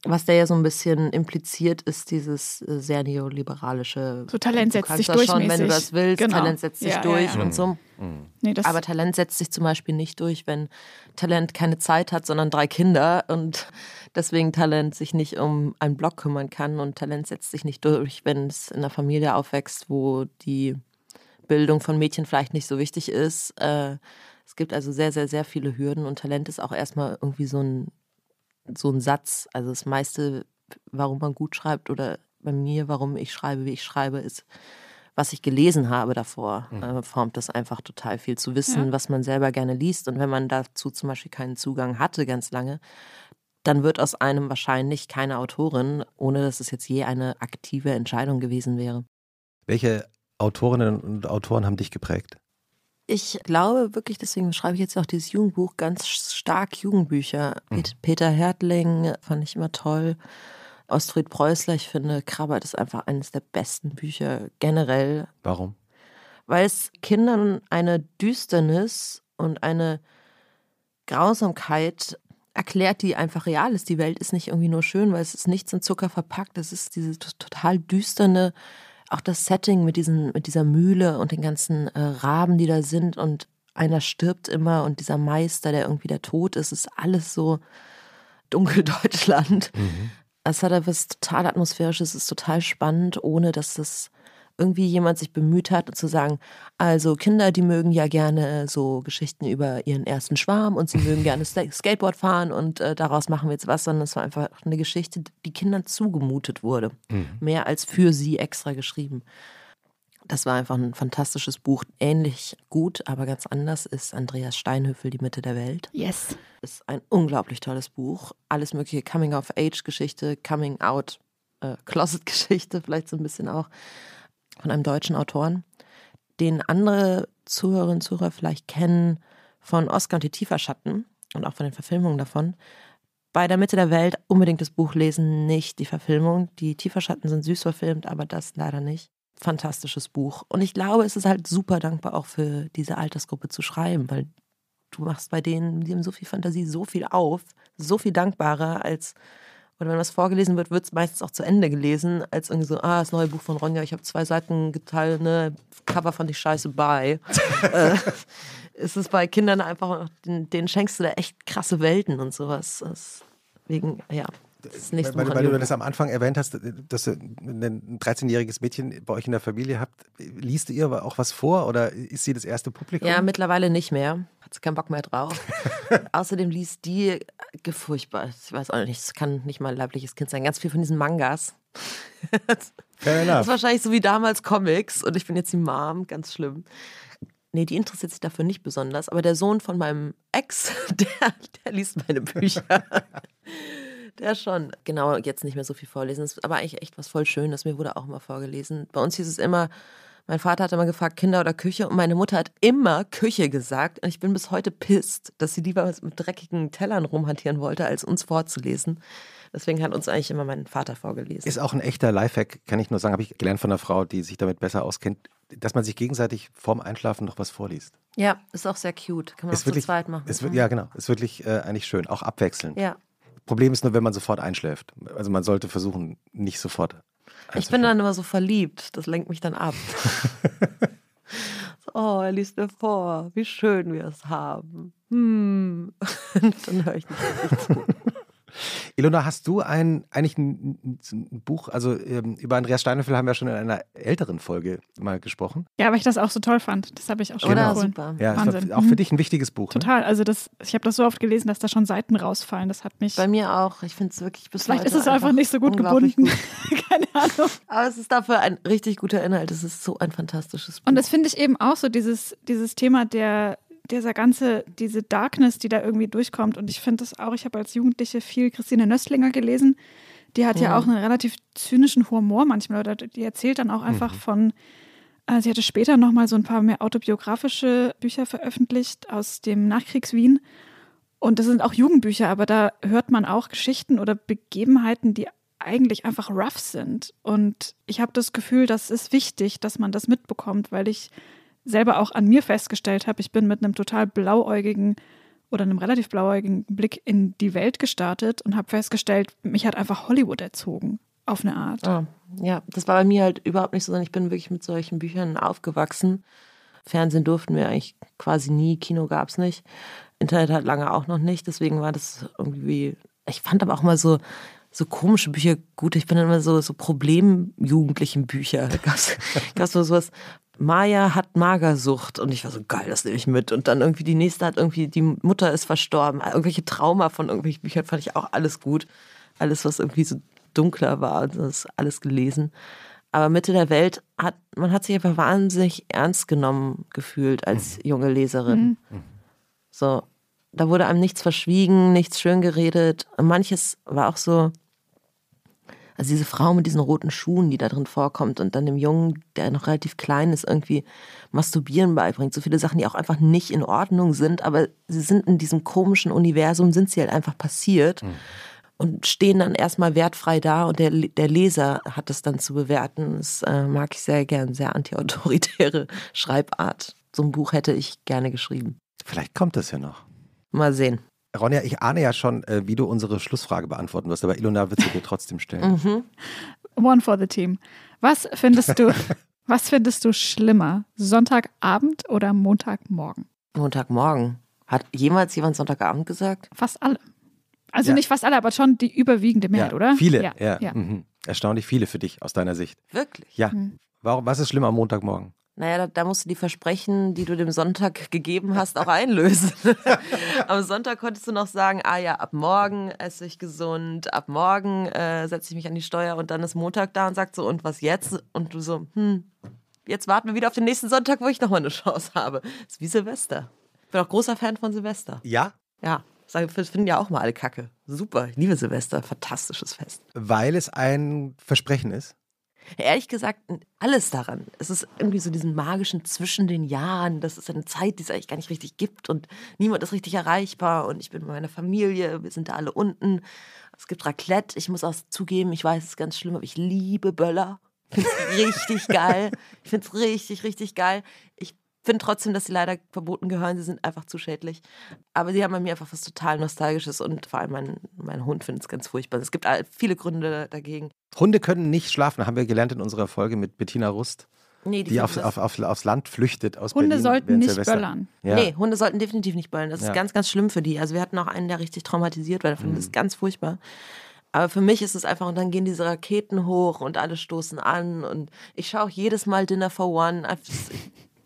Was der ja so ein bisschen impliziert, ist dieses äh, sehr neoliberalische. So Talent setzt sich durch. Schon, wenn du das willst, genau. Talent setzt sich ja, durch ja, ja. und so. Mhm. Nee, Aber Talent setzt sich zum Beispiel nicht durch, wenn Talent keine Zeit hat, sondern drei Kinder und deswegen Talent sich nicht um einen Blog kümmern kann. Und Talent setzt sich nicht durch, wenn es in einer Familie aufwächst, wo die Bildung von Mädchen vielleicht nicht so wichtig ist. Äh, es gibt also sehr, sehr, sehr viele Hürden und Talent ist auch erstmal irgendwie so ein, so ein Satz. Also das meiste, warum man gut schreibt oder bei mir, warum ich schreibe, wie ich schreibe, ist, was ich gelesen habe davor, mhm. äh, formt das einfach total viel zu wissen, ja. was man selber gerne liest. Und wenn man dazu zum Beispiel keinen Zugang hatte ganz lange, dann wird aus einem wahrscheinlich keine Autorin, ohne dass es jetzt je eine aktive Entscheidung gewesen wäre. Welche Autorinnen und Autoren haben dich geprägt? Ich glaube wirklich, deswegen schreibe ich jetzt auch dieses Jugendbuch, ganz stark Jugendbücher. Mhm. Peter Hertling fand ich immer toll. Ostfried Preußler, ich finde, Krabbert ist einfach eines der besten Bücher generell. Warum? Weil es Kindern eine Düsternis und eine Grausamkeit erklärt, die einfach real ist. Die Welt ist nicht irgendwie nur schön, weil es ist nichts in Zucker verpackt. Es ist diese total düsterne, auch das Setting mit, diesen, mit dieser Mühle und den ganzen äh, Raben, die da sind und einer stirbt immer und dieser Meister, der irgendwie der Tod ist, ist alles so Dunkeldeutschland. Mhm. Es hat etwas total Atmosphärisches, es ist total spannend, ohne dass es irgendwie jemand sich bemüht hat zu sagen, also Kinder, die mögen ja gerne so Geschichten über ihren ersten Schwarm und sie mögen gerne Skateboard fahren und äh, daraus machen wir jetzt was, sondern es war einfach eine Geschichte, die Kindern zugemutet wurde. Mhm. Mehr als für sie extra geschrieben. Das war einfach ein fantastisches Buch. Ähnlich gut, aber ganz anders ist Andreas Steinhöfel, Die Mitte der Welt. Yes. Ist ein unglaublich tolles Buch. Alles mögliche Coming-of-Age-Geschichte, Coming-out, äh, Closet-Geschichte, vielleicht so ein bisschen auch von einem deutschen Autoren, den andere Zuhörerinnen und Zuhörer vielleicht kennen von Oscar und die Tieferschatten und auch von den Verfilmungen davon. Bei der Mitte der Welt unbedingt das Buch lesen, nicht die Verfilmung. Die Tieferschatten sind süß verfilmt, aber das leider nicht. Fantastisches Buch. Und ich glaube, es ist halt super dankbar auch für diese Altersgruppe zu schreiben, weil du machst bei denen, die haben so viel Fantasie, so viel auf, so viel dankbarer als oder wenn was vorgelesen wird, wird es meistens auch zu Ende gelesen, als irgendwie so, ah, das neue Buch von Ronja, ich habe zwei Seiten geteilt, ne, Cover fand ich scheiße, bye. äh, ist es bei Kindern einfach, denen, denen, schenkst du da echt krasse Welten und sowas. Deswegen, ja. Das nächste weil, weil du das am Anfang erwähnt hast, dass du ein 13-jähriges Mädchen bei euch in der Familie habt. Liest du ihr aber auch was vor oder ist sie das erste Publikum? Ja, mittlerweile nicht mehr. Hat sie keinen Bock mehr drauf. Außerdem liest die furchtbar. Ich weiß auch nicht, es kann nicht mal ein leibliches Kind sein. Ganz viel von diesen Mangas. Fair enough. Das ist wahrscheinlich so wie damals Comics und ich bin jetzt die Mom, ganz schlimm. Nee, die interessiert sich dafür nicht besonders. Aber der Sohn von meinem Ex, der, der liest meine Bücher. Der schon. Genau, jetzt nicht mehr so viel vorlesen. Das ist aber eigentlich echt was voll Schönes. Mir wurde auch immer vorgelesen. Bei uns hieß es immer, mein Vater hat immer gefragt, Kinder oder Küche. Und meine Mutter hat immer Küche gesagt. Und ich bin bis heute pisst, dass sie lieber mit dreckigen Tellern rumhantieren wollte, als uns vorzulesen. Deswegen hat uns eigentlich immer mein Vater vorgelesen. Ist auch ein echter Lifehack, kann ich nur sagen, habe ich gelernt von einer Frau, die sich damit besser auskennt, dass man sich gegenseitig vorm Einschlafen noch was vorliest. Ja, ist auch sehr cute. Kann man ist auch wirklich, zu zweit machen. Ist, ja, genau. Ist wirklich äh, eigentlich schön. Auch abwechselnd. Ja. Problem ist nur, wenn man sofort einschläft. Also man sollte versuchen, nicht sofort. Ich bin dann immer so verliebt. Das lenkt mich dann ab. oh, er liest mir vor, wie schön wir es haben. Hm. dann höre ich nicht richtig zu. Ilona, hast du ein, eigentlich ein, ein Buch, also ähm, über Andreas Steinhöfel haben wir schon in einer älteren Folge mal gesprochen. Ja, weil ich das auch so toll fand. Das habe ich auch schon genau. super. Ja, Wahnsinn. auch für mhm. dich ein wichtiges Buch. Ne? Total. Also das, ich habe das so oft gelesen, dass da schon Seiten rausfallen. Das hat mich. Bei mir auch. Ich finde es wirklich bis Vielleicht ist es einfach nicht so gut gebunden. Gut. Keine Ahnung. Aber es ist dafür ein richtig guter Inhalt. Es ist so ein fantastisches Buch. Und das finde ich eben auch so, dieses, dieses Thema der dieser ganze, diese Darkness, die da irgendwie durchkommt. Und ich finde das auch, ich habe als Jugendliche viel Christine Nöstlinger gelesen. Die hat ja, ja auch einen relativ zynischen Humor manchmal. Oder die erzählt dann auch einfach mhm. von, äh, sie hatte später nochmal so ein paar mehr autobiografische Bücher veröffentlicht aus dem Nachkriegs-Wien. Und das sind auch Jugendbücher, aber da hört man auch Geschichten oder Begebenheiten, die eigentlich einfach rough sind. Und ich habe das Gefühl, das ist wichtig, dass man das mitbekommt, weil ich selber auch an mir festgestellt habe, ich bin mit einem total blauäugigen oder einem relativ blauäugigen Blick in die Welt gestartet und habe festgestellt, mich hat einfach Hollywood erzogen. Auf eine Art. Ah, ja, das war bei mir halt überhaupt nicht so, sondern ich bin wirklich mit solchen Büchern aufgewachsen. Fernsehen durften wir eigentlich quasi nie, Kino gab es nicht. Internet hat lange auch noch nicht, deswegen war das irgendwie. Ich fand aber auch mal so, so komische Bücher gut. Ich bin dann immer so, so Problemjugendlichen Bücher. Da gab es so sowas. Maya hat Magersucht und ich war so geil, das nehme ich mit. Und dann irgendwie die nächste hat irgendwie, die Mutter ist verstorben. Irgendwelche Trauma von irgendwelchen Büchern fand ich auch alles gut. Alles, was irgendwie so dunkler war, das alles gelesen. Aber Mitte der Welt hat, man hat sich einfach wahnsinnig ernst genommen gefühlt als junge Leserin. Mhm. So, da wurde einem nichts verschwiegen, nichts schön geredet. Und manches war auch so, also diese Frau mit diesen roten Schuhen, die da drin vorkommt und dann dem Jungen, der noch relativ klein ist, irgendwie Masturbieren beibringt. So viele Sachen, die auch einfach nicht in Ordnung sind, aber sie sind in diesem komischen Universum, sind sie halt einfach passiert. Mhm. Und stehen dann erstmal wertfrei da und der, der Leser hat es dann zu bewerten. Das äh, mag ich sehr gern, sehr antiautoritäre Schreibart. So ein Buch hätte ich gerne geschrieben. Vielleicht kommt das ja noch. Mal sehen. Ronja, ich ahne ja schon, äh, wie du unsere Schlussfrage beantworten wirst, aber Ilona wird sie dir trotzdem stellen. Mhm. One for the team. Was findest du, was findest du schlimmer? Sonntagabend oder Montagmorgen? Montagmorgen. Hat jemals jemand Sonntagabend gesagt? Fast alle. Also ja. nicht fast alle, aber schon die überwiegende Mehrheit, ja, oder? Viele, ja. ja. Mhm. Erstaunlich viele für dich aus deiner Sicht. Wirklich? Ja. Mhm. Warum, was ist schlimmer am Montagmorgen? Naja, da, da, musst du die Versprechen, die du dem Sonntag gegeben hast, auch einlösen. Am Sonntag konntest du noch sagen, ah ja, ab morgen esse ich gesund, ab morgen äh, setze ich mich an die Steuer und dann ist Montag da und sagt so, und was jetzt? Und du so, hm, jetzt warten wir wieder auf den nächsten Sonntag, wo ich nochmal eine Chance habe. Das ist wie Silvester. Ich bin auch großer Fan von Silvester. Ja? Ja. Das finden ja auch mal alle Kacke. Super, ich liebe Silvester, fantastisches Fest. Weil es ein Versprechen ist? Ehrlich gesagt, alles daran. Es ist irgendwie so diesen magischen zwischen den Jahren. Das ist eine Zeit, die es eigentlich gar nicht richtig gibt und niemand ist richtig erreichbar. Und ich bin mit meiner Familie, wir sind da alle unten. Es gibt Raclette. Ich muss auch zugeben, ich weiß, es ist ganz schlimm, aber ich liebe Böller. Ich finde es richtig geil. Ich finde es richtig, richtig geil. Ich finde trotzdem, dass sie leider verboten gehören. Sie sind einfach zu schädlich. Aber sie haben bei mir einfach was total Nostalgisches und vor allem mein, mein Hund findet es ganz furchtbar. Es gibt viele Gründe dagegen. Hunde können nicht schlafen, haben wir gelernt in unserer Folge mit Bettina Rust. Nee, die, die auf, auf, auf, aufs Land flüchtet aus Hunde Berlin. sollten nicht Silvester. böllern. Ja. Nee, Hunde sollten definitiv nicht böllern. Das ist ja. ganz, ganz schlimm für die. Also wir hatten auch einen, der richtig traumatisiert war davon. Mhm. Das ist ganz furchtbar. Aber für mich ist es einfach, und dann gehen diese Raketen hoch und alle stoßen an. Und ich schaue auch jedes Mal Dinner for One.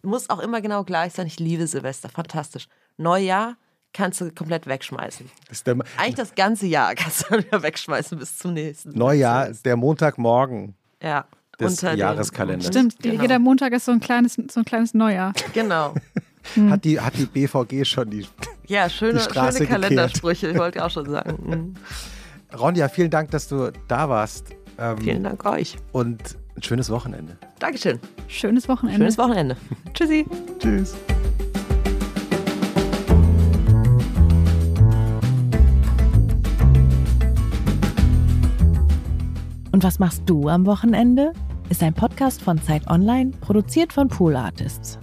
Muss auch immer genau gleich sein. Ich liebe Silvester, fantastisch. Neujahr kannst du komplett wegschmeißen. Das Eigentlich das ganze Jahr kannst du wieder wegschmeißen bis zum nächsten. Neujahr, der Montagmorgen. Ja. Des Jahreskalenders. Stimmt, genau. jeder Montag ist so ein kleines, so ein kleines Neujahr. Genau. Hm. Hat, die, hat die BVG schon die Ja, schöne, die schöne Kalendersprüche, ich wollte auch schon sagen. Mhm. Ronja, vielen Dank, dass du da warst. Ähm, vielen Dank euch. Und ein schönes Wochenende. Dankeschön. Schönes Wochenende. Schönes Wochenende. Tschüssi. Tschüss. Und was machst du am Wochenende? Ist ein Podcast von Zeit Online, produziert von Pool Artists.